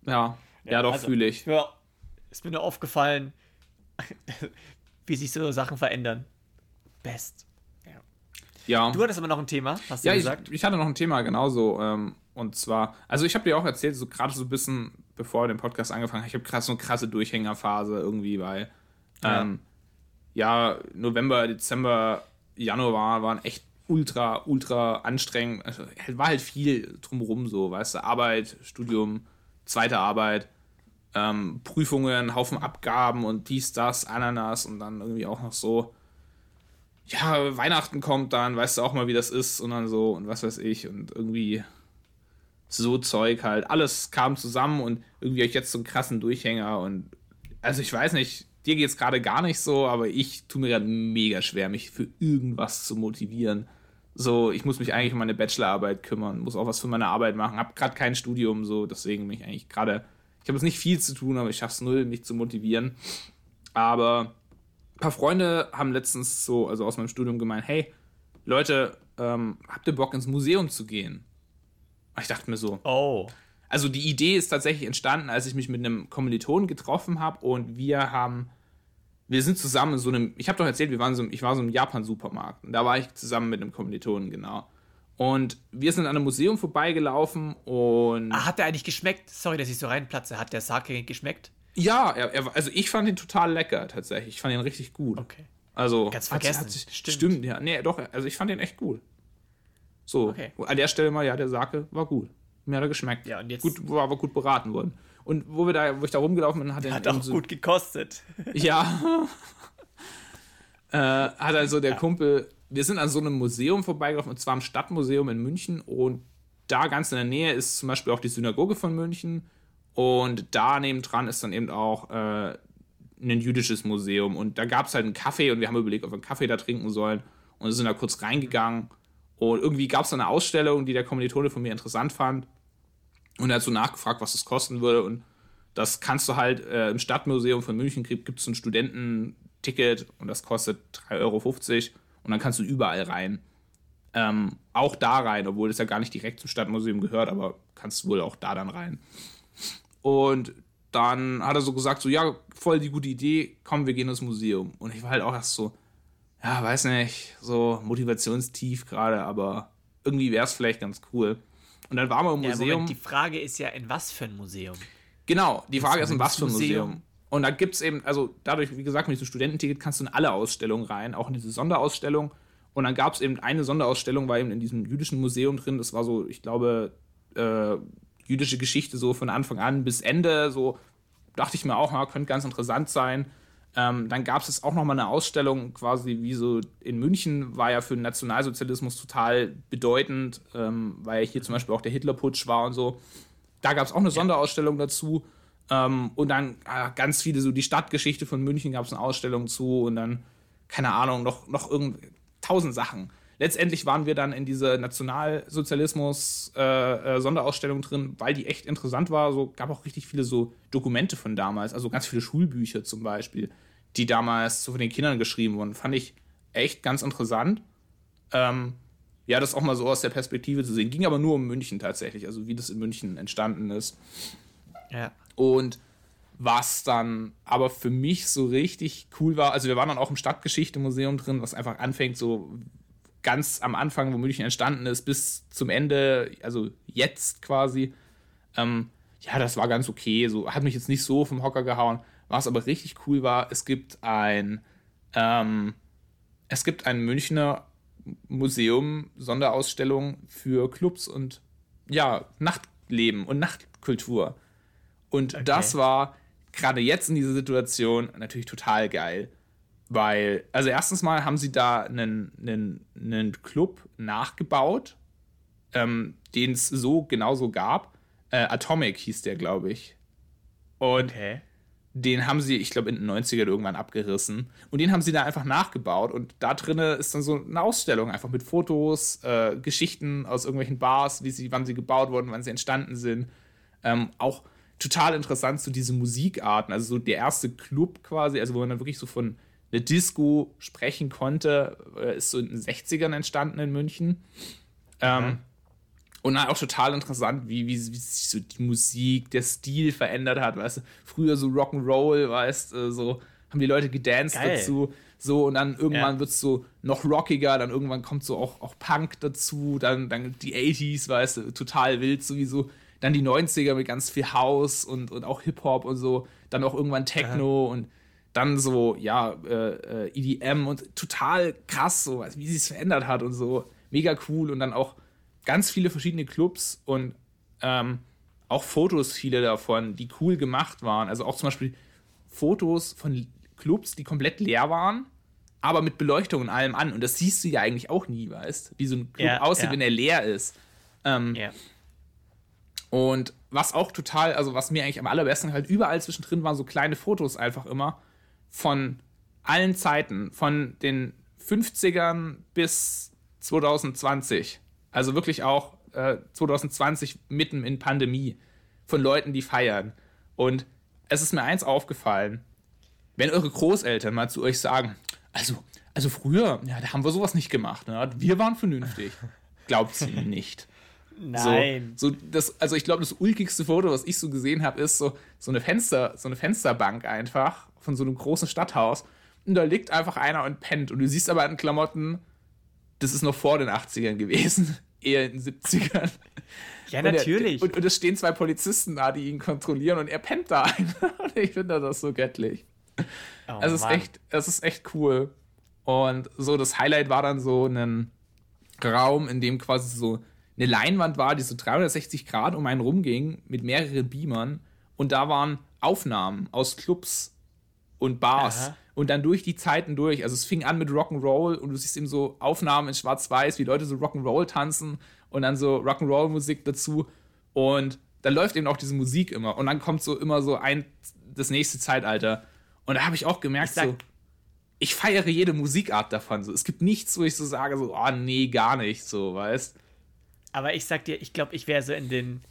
Ja. Ja, ja, doch, also, fühle ich. Ja, ist mir nur aufgefallen, wie sich so Sachen verändern. Best. Ja. Ja. Du hattest aber noch ein Thema, hast du Ja, ich, gesagt? ich hatte noch ein Thema genauso. Ähm, und zwar, also ich habe dir auch erzählt, so gerade so ein bisschen, bevor wir den Podcast angefangen haben, ich habe krass so eine krasse Durchhängerphase irgendwie, weil Ja. ähm, ja, November, Dezember, Januar waren echt ultra, ultra anstrengend. Also, war halt viel drumherum so, weißt du, Arbeit, Studium, zweite Arbeit, ähm, Prüfungen, Haufen Abgaben und dies, das, Ananas und dann irgendwie auch noch so ja, Weihnachten kommt dann, weißt du auch mal, wie das ist und dann so und was weiß ich und irgendwie so Zeug halt. Alles kam zusammen und irgendwie habe ich jetzt so einen krassen Durchhänger und also ich weiß nicht, dir geht's gerade gar nicht so, aber ich tue mir gerade mega schwer, mich für irgendwas zu motivieren. So, ich muss mich eigentlich um meine Bachelorarbeit kümmern, muss auch was für meine Arbeit machen, habe gerade kein Studium, so, deswegen bin ich eigentlich gerade, ich habe jetzt nicht viel zu tun, aber ich schaffe es null, mich zu motivieren. Aber ein paar Freunde haben letztens so, also aus meinem Studium gemeint, hey, Leute, ähm, habt ihr Bock ins Museum zu gehen? Und Ich dachte mir so, Oh. also die Idee ist tatsächlich entstanden, als ich mich mit einem Kommilitonen getroffen habe und wir haben, wir sind zusammen in so einem, ich habe doch erzählt, wir waren so, ich war so im Japan-Supermarkt und da war ich zusammen mit einem Kommilitonen, genau. Und wir sind an einem Museum vorbeigelaufen und Ah, hat der eigentlich geschmeckt? Sorry, dass ich so reinplatze. Hat der Sake geschmeckt? Ja, er, er, also ich fand ihn total lecker tatsächlich. Ich fand ihn richtig gut. Okay. Also Ganz hat- vergessen. Hat sich, Stimmt. stimmt. ja. Nee, doch, also ich fand ihn echt gut. So, Okay. an der Stelle mal, ja, der Sake war gut. Mir hat er geschmeckt. Ja, und jetzt- gut, war aber gut beraten worden. Und wo wir da, wo ich da rumgelaufen bin, hat er Hat auch so, gut gekostet. Ja. äh, hat also der Kumpel, wir sind an so einem Museum vorbeigelaufen, und zwar am Stadtmuseum in München. Und da ganz in der Nähe ist zum Beispiel auch die Synagoge von München. Und da nebendran ist dann eben auch äh, ein jüdisches Museum. Und da gab es halt einen Kaffee und wir haben überlegt, ob wir einen Kaffee da trinken sollen. Und sind da kurz reingegangen. Und irgendwie gab es da eine Ausstellung, die der Kommilitone von mir interessant fand. Und er hat so nachgefragt, was das kosten würde. Und das kannst du halt äh, im Stadtmuseum von München gibt es ein Studententicket und das kostet 3,50 Euro. Und dann kannst du überall rein. Ähm, auch da rein, obwohl das ja gar nicht direkt zum Stadtmuseum gehört, aber kannst wohl auch da dann rein. Und dann hat er so gesagt, so, ja, voll die gute Idee, komm, wir gehen ins Museum. Und ich war halt auch erst so, ja, weiß nicht, so motivationstief gerade, aber irgendwie wäre es vielleicht ganz cool. Und dann waren wir im Ja, Museum. Moment, die Frage ist ja, in was für ein Museum? Genau, die Frage ist, in was für ein Museum. Museum. Und da gibt es eben, also dadurch, wie gesagt, mit diesem Studententicket kannst du in alle Ausstellungen rein, auch in diese Sonderausstellung. Und dann gab es eben eine Sonderausstellung, war eben in diesem jüdischen Museum drin. Das war so, ich glaube, äh, jüdische Geschichte so von Anfang an bis Ende. So dachte ich mir auch, ja, könnte ganz interessant sein. Ähm, dann gab es auch noch mal eine Ausstellung, quasi wie so in München, war ja für den Nationalsozialismus total bedeutend, ähm, weil hier zum Beispiel auch der Hitlerputsch war und so. Da gab es auch eine Sonderausstellung dazu. Ähm, und dann äh, ganz viele, so die Stadtgeschichte von München gab es eine Ausstellung zu und dann, keine Ahnung, noch, noch irgend tausend Sachen. Letztendlich waren wir dann in dieser Nationalsozialismus-Sonderausstellung drin, weil die echt interessant war. So gab auch richtig viele so Dokumente von damals, also ganz viele Schulbücher zum Beispiel, die damals so von den Kindern geschrieben wurden. Fand ich echt ganz interessant. Ähm, ja, das auch mal so aus der Perspektive zu sehen. Ging aber nur um München tatsächlich, also wie das in München entstanden ist. Ja. Und was dann aber für mich so richtig cool war, also wir waren dann auch im Stadtgeschichte-Museum drin, was einfach anfängt so ganz am Anfang, wo München entstanden ist, bis zum Ende, also jetzt quasi. Ähm, ja, das war ganz okay, so hat mich jetzt nicht so vom Hocker gehauen. Was aber richtig cool war, es gibt ein, ähm, es gibt ein Münchner Museum, Sonderausstellung für Clubs und ja, Nachtleben und Nachtkultur. Und Okay. das war gerade jetzt in dieser Situation natürlich total geil. Weil, also erstens mal haben sie da einen, einen, einen Club nachgebaut, ähm, den es so genauso gab. Äh, Atomic hieß der, glaube ich. Und Okay. den haben sie, ich glaube, in den 90ern irgendwann abgerissen. Und den haben sie da einfach nachgebaut. Und da drinne ist dann so eine Ausstellung, einfach mit Fotos, äh, Geschichten aus irgendwelchen Bars, wie sie, wann sie gebaut wurden, wann sie entstanden sind. Ähm, auch total interessant, so diese Musikarten. Also so der erste Club quasi, also wo man dann wirklich so von einer Disco sprechen konnte, äh, ist so in den 60ern entstanden in München. Ähm, und dann auch total interessant, wie, wie, wie sich so die Musik, der Stil verändert hat. Weißt du, früher so Rock'n'Roll, weißt du, so haben die Leute gedanced Geil. dazu. So, und dann irgendwann Ja. wird es so noch rockiger, dann irgendwann kommt so auch, auch Punk dazu, dann, dann die 80s, weißt du, total wild sowieso. Dann die 90er mit ganz viel House und, und auch Hip-Hop und so. Dann auch irgendwann Techno und dann so, ja, äh, äh, EDM und total krass, so, also wie sie es verändert hat und so. Mega cool und dann auch ganz viele verschiedene Clubs und ähm, auch Fotos, viele davon, die cool gemacht waren. Also auch zum Beispiel Fotos von Clubs, die komplett leer waren, aber mit Beleuchtung und allem an. Und das siehst du ja eigentlich auch nie, weißt wie so ein Club Ja, aussieht, ja. wenn er leer ist. Ähm, Ja. und was auch total, also was mir eigentlich am allerbesten halt überall zwischendrin waren so kleine Fotos einfach immer von allen Zeiten, von den 50ern bis 2020. Also wirklich auch äh, 2020 mitten in Pandemie von Leuten, die feiern. Und es ist mir eins aufgefallen, wenn eure Großeltern mal zu euch sagen, also, also früher, ja, da haben wir sowas nicht gemacht. Ne? Wir waren vernünftig. Glaubt sie nicht. Nein. So, so das, also ich glaube, das ulkigste Foto, was ich so gesehen habe, ist so, so eine Fenster, so eine Fensterbank einfach von so einem großen Stadthaus. Und da liegt einfach einer und pennt. Und du siehst aber an den Klamotten, das ist noch vor den 80ern gewesen. eher in den 70ern. Ja, natürlich. Und, er, und, und, es stehen zwei Polizisten da, die ihn kontrollieren und er pennt da ein. und ich finde das so göttlich. Oh, es, ist echt, es ist echt cool. Und so das Highlight war dann so ein Raum, in dem quasi so eine Leinwand war, die so 360 Grad um einen rumging mit mehreren Beamern. Und da waren Aufnahmen aus Clubs und Bars. Aha. Und dann durch die Zeiten durch. Also es fing an mit Rock'n'Roll und du siehst eben so Aufnahmen in Schwarz-Weiß, wie Leute so Rock'n'Roll tanzen und dann so Rock'n'Roll-Musik dazu. Und dann läuft eben auch diese Musik immer. Und dann kommt so immer so ein, das nächste Zeitalter. Und da habe ich auch gemerkt, ich sag, so, ich feiere jede Musikart davon. So. Es gibt nichts, wo ich so sage, so, oh nee, gar nicht, so, weißt Aber ich sag dir, ich glaube, ich wäre so in den,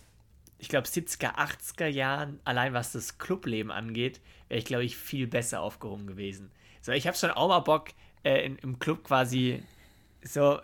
ich glaube, 70er, 80er Jahren, allein was das Clubleben angeht, wäre ich, glaube ich, viel besser aufgehoben gewesen. So, ich habe schon auch mal Bock, äh, in, im Club quasi so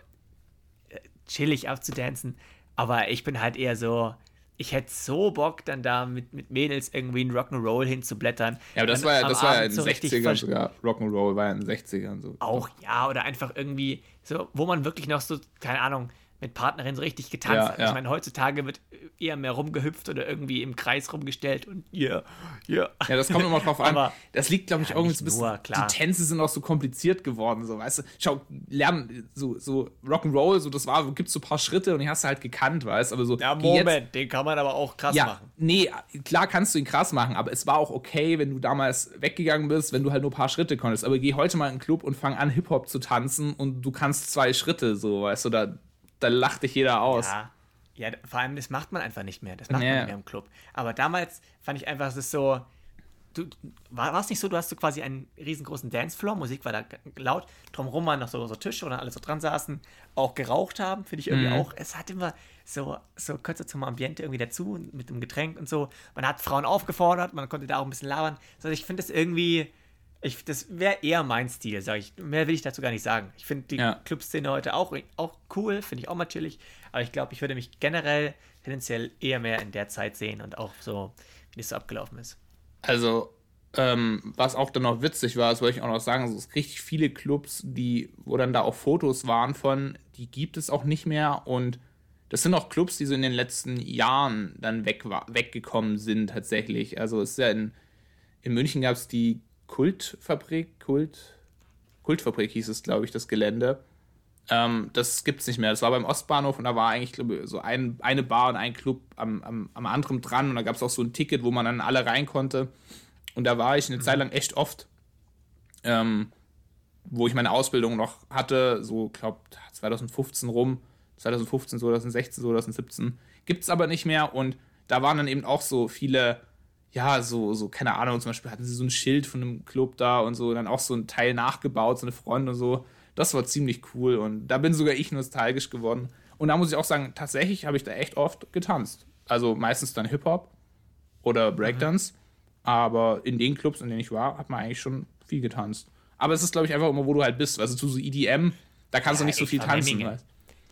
chillig abzudancen. Aber ich bin halt eher so, ich hätte so Bock, dann da mit, mit Mädels irgendwie ein Rock'n'Roll hinzublättern. Ja, aber das war, das war ja in den so 60ern sogar. Rock'n'Roll war ja in den 60ern so. Auch, ja, oder einfach irgendwie so, wo man wirklich noch so, keine Ahnung, mit Partnerin so richtig getanzt ja, hat. Ja. Ich meine, heutzutage wird eher mehr rumgehüpft oder irgendwie im Kreis rumgestellt und ja, yeah, ja. Yeah. Ja, das kommt immer drauf an. Aber das liegt, glaube ich, irgendwie so ein bisschen. Nur, die Tänze sind auch so kompliziert geworden, so, weißt du. Schau, lernen, so, so Rock'n'Roll, so, das war, gibt so ein paar Schritte und die hast du halt gekannt, weißt du. Aber so. Ja, Moment, jetzt, den kann man aber auch krass ja, machen. Nee, klar kannst du ihn krass machen, aber es war auch okay, wenn du damals weggegangen bist, wenn du halt nur ein paar Schritte konntest. Aber geh heute mal in den Club und fang an, Hip-Hop zu tanzen und du kannst zwei Schritte, so, weißt du, da da lacht dich jeder aus. Ja. ja, vor allem, das macht man einfach nicht mehr. Das macht ja. man nicht mehr im Club. Aber damals fand ich einfach, es ist so. Du, war es nicht so, du hast so quasi einen riesengroßen Dancefloor, Musik war da laut, drumherum waren noch so, so Tische, wo dann alle so dran saßen, auch geraucht haben, finde ich irgendwie mhm. auch. Es hat immer so, so kurz zum Ambiente irgendwie dazu, mit dem Getränk und so. Man hat Frauen aufgefordert, man konnte da auch ein bisschen labern. Also ich finde das irgendwie, ich, das wäre eher mein Stil, sage ich. Mehr will ich dazu gar nicht sagen. Ich finde die ja. Clubszene heute auch, auch cool, finde ich auch mal chillig. Aber ich glaube, ich würde mich generell tendenziell eher mehr in der Zeit sehen und auch so, wie das so abgelaufen ist. Also, ähm, was auch dann noch witzig war, das wollte ich auch noch sagen, also es richtig viele Clubs, die, wo dann da auch Fotos waren von, die gibt es auch nicht mehr und das sind auch Clubs, die so in den letzten Jahren dann weg weggekommen sind tatsächlich. Also es ist ja in, in München gab es die Kultfabrik, Kult, Kultfabrik hieß es, glaube ich, das Gelände. Ähm, das gibt es nicht mehr. Das war beim Ostbahnhof und da war eigentlich, glaube ich, so ein, eine Bar und ein Club am, am, am anderen dran und da gab es auch so ein Ticket, wo man dann alle rein konnte. Und da war ich eine mhm. Zeit lang echt oft, ähm, wo ich meine Ausbildung noch hatte, so, glaube 2015 rum, 2015, 2016, 2017. Gibt es aber nicht mehr und da waren dann eben auch so viele ja, so, so, keine Ahnung, zum Beispiel hatten sie so ein Schild von einem Club da und so, dann auch so ein Teil nachgebaut, so eine Freunde und so. Das war ziemlich cool und da bin sogar ich nostalgisch geworden. Und da muss ich auch sagen, tatsächlich habe ich da echt oft getanzt. Also meistens dann Hip-Hop oder Breakdance. Mhm. Aber in den Clubs, in denen ich war, hat man eigentlich schon viel getanzt. Aber es ist, glaube ich, einfach immer, wo du halt bist. Also zu so EDM, da kannst ja, du nicht so viel tanzen. Weißt.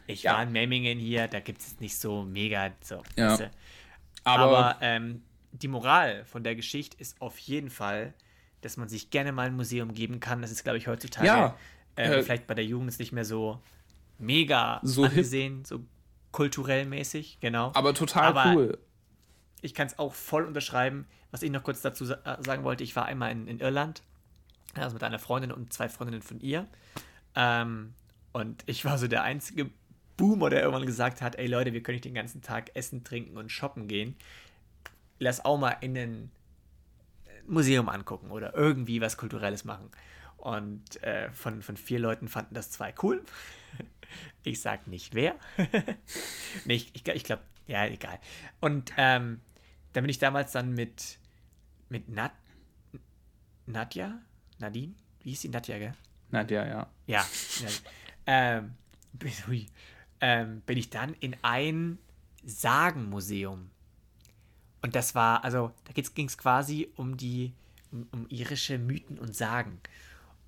Ich ja. war in Memmingen hier, da gibt es nicht so mega. So, ja. Aber, Aber ähm, die Moral von der Geschichte ist auf jeden Fall, dass man sich gerne mal ein Museum geben kann. Das ist, glaube ich, heutzutage ja, äh, äh, vielleicht bei der Jugend ist nicht mehr so mega so angesehen, so kulturell mäßig, genau. Aber total Aber cool. Ich kann es auch voll unterschreiben. Was ich noch kurz dazu sa sagen wollte, ich war einmal in, in, Irland, also mit einer Freundin und zwei Freundinnen von ihr. Ähm, und ich war so der einzige Boomer, der irgendwann gesagt hat, ey Leute, wir können nicht den ganzen Tag essen, trinken und shoppen gehen lass auch mal in ein Museum angucken oder irgendwie was Kulturelles machen. Und äh, von, von vier Leuten fanden das zwei cool. ich sag nicht wer. nee, ich, ich, ich glaube, ja, egal. Und ähm, dann bin ich damals dann mit, mit Nat, Nadja? Nadine? Wie hieß die Nadja, gell? Nadja, ja. Ja. ja. ähm, hui, ähm, bin ich dann in ein Sagenmuseum und das war, also da ging es quasi um die, um, um, irische Mythen und Sagen.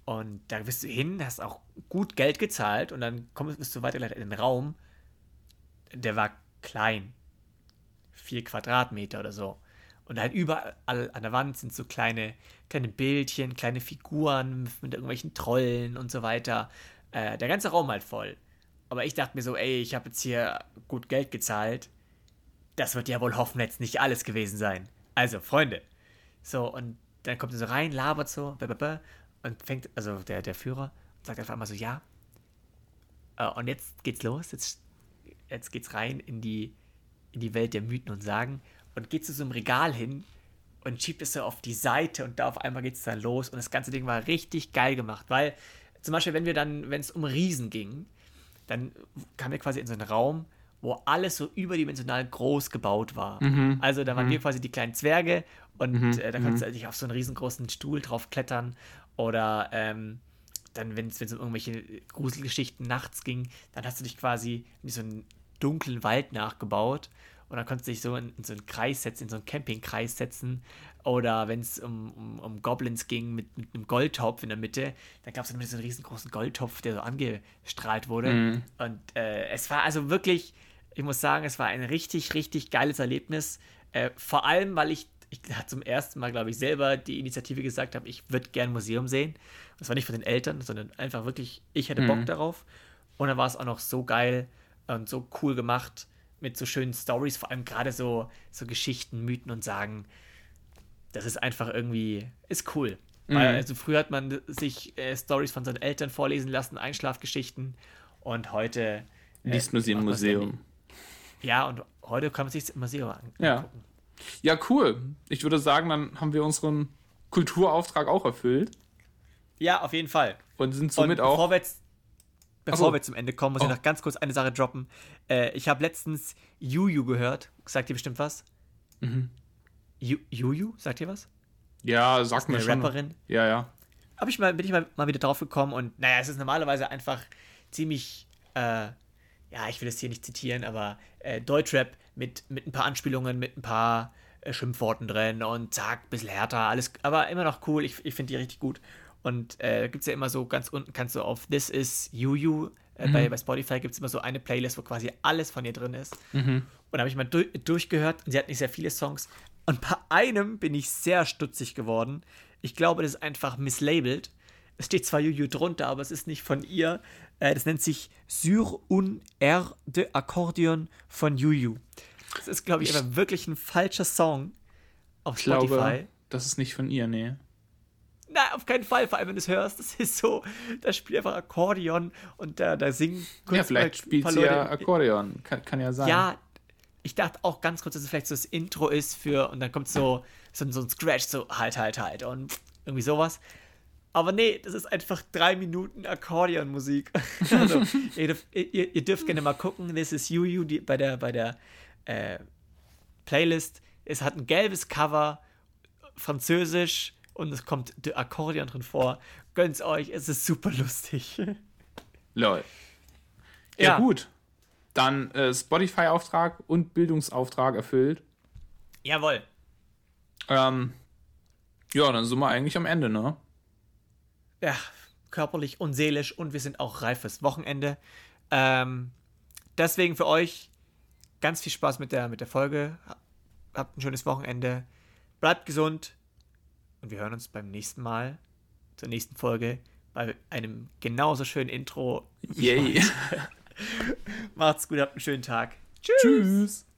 Und da bist du hin, hast auch gut Geld gezahlt und dann kommst, bist du weitergeleitet in den Raum. Der war klein. Vier Quadratmeter oder so. Und halt überall an der Wand sind so kleine, kleine Bildchen, kleine Figuren mit irgendwelchen Trollen und so weiter. Äh, der ganze Raum halt voll. Aber ich dachte mir so, ey, ich habe jetzt hier gut Geld gezahlt. Das wird ja wohl hoffen jetzt nicht alles gewesen sein. Also, Freunde. So, und dann kommt er so rein, labert so, und fängt, also der, der Führer, und sagt einfach mal so, ja. Äh, und jetzt geht's los, jetzt, jetzt geht's rein in die, in die Welt der Mythen und Sagen und geht zu so einem Regal hin und schiebt es so auf die Seite und da auf einmal geht es dann los und das ganze Ding war richtig geil gemacht, weil zum Beispiel, wenn wir dann, wenn es um Riesen ging, dann kamen wir quasi in so einen Raum, wo alles so überdimensional groß gebaut war. Mhm. Also da waren mhm. wir quasi die kleinen Zwerge und mhm. äh, da konntest du dich auf so einen riesengroßen Stuhl drauf klettern oder ähm, dann, wenn es um irgendwelche Gruselgeschichten nachts ging, dann hast du dich quasi in so einen dunklen Wald nachgebaut und dann konntest du dich so in, in so einen Kreis setzen, in so einen Campingkreis setzen. Oder wenn es um, um, um, Goblins ging mit, mit, einem Goldtopf in der Mitte, dann gab es dann so einen riesengroßen Goldtopf, der so angestrahlt wurde. Mhm. Und äh, es war also wirklich, ich muss sagen, es war ein richtig, richtig geiles Erlebnis. Äh, vor allem, weil ich, ich zum ersten Mal, glaube ich, selber die Initiative gesagt habe, ich würde gern ein Museum sehen. Das war nicht von den Eltern, sondern einfach wirklich, ich hätte Bock mhm. darauf. Und dann war es auch noch so geil und so cool gemacht mit so schönen Stories, vor allem gerade so, so Geschichten, Mythen und Sagen. Das ist einfach irgendwie, ist cool. Mhm. Weil, also früher hat man sich äh, Stories von seinen Eltern vorlesen lassen, Einschlafgeschichten und heute äh, liest man sie im Museum. Ja, und heute kann man sich im Museum angucken. Ja. ja, cool. Ich würde sagen, dann haben wir unseren Kulturauftrag auch erfüllt. Ja, auf jeden Fall. Und sind somit und auch. Bevor wir jetzt Bevor so. wir zum Ende kommen, muss oh. ich noch ganz kurz eine Sache droppen. Äh, ich habe letztens Juju gehört. Sagt ihr bestimmt was? Mhm. Juju? Sagt ihr was? Ja, sagt mir schon. Rapperin. Ja, ja. Hab ich mal, bin ich mal, mal wieder drauf gekommen und naja, es ist normalerweise einfach ziemlich, äh, ja, ich will das hier nicht zitieren, aber äh, Deutschrap mit, mit ein paar Anspielungen, mit ein paar äh, Schimpfworten drin und zack, bisschen härter, alles, aber immer noch cool. Ich, ich finde die richtig gut. Und äh, gibt es ja immer so ganz unten, kannst du auf This is You You, äh, mhm. bei, bei Spotify gibt es immer so eine Playlist, wo quasi alles von ihr drin ist. Mhm. Und da habe ich mal du durchgehört und sie hat nicht sehr viele Songs. Und bei einem bin ich sehr stutzig geworden. Ich glaube, das ist einfach mislabelt. Es steht zwar You You drunter, aber es ist nicht von ihr. Äh, das nennt sich Sur un air de Accordion von You. Das ist, glaube ich, aber wirklich ein falscher Song auf Spotify. Ich glaube, das ist nicht von ihr, nee. Nein, auf keinen Fall, vor allem wenn du es hörst. Das ist so, da spielt einfach Akkordeon und da, da singen. Ja, vielleicht spielt sie ja Akkordeon. Kann, kann, ja sein. Ja, ich dachte auch ganz kurz, dass es vielleicht so das Intro ist für, und dann kommt so, so, so ein Scratch, so halt, halt, halt und irgendwie sowas. Aber nee, das ist einfach drei Minuten Akkordeonmusik. also, ihr, dürft, ihr, ihr, dürft gerne mal gucken. This is You You die, bei der, bei der äh, Playlist. Es hat ein gelbes Cover, französisch und es kommt der Akkordeon drin vor. Gönnt's euch, es ist super lustig. Lol. Ja, ja. gut. Dann äh, Spotify-Auftrag und Bildungsauftrag erfüllt. Jawohl. Ähm, ja, dann sind wir eigentlich am Ende, ne? Ja, körperlich und seelisch und wir sind auch reif fürs Wochenende. Ähm, deswegen für euch ganz viel Spaß mit der, mit der Folge. Habt ein schönes Wochenende. Bleibt gesund. Und wir hören uns beim nächsten Mal, zur nächsten Folge, bei einem genauso schönen Intro. Yay. Macht's gut, habt einen schönen Tag. Tschüss. Tschüss.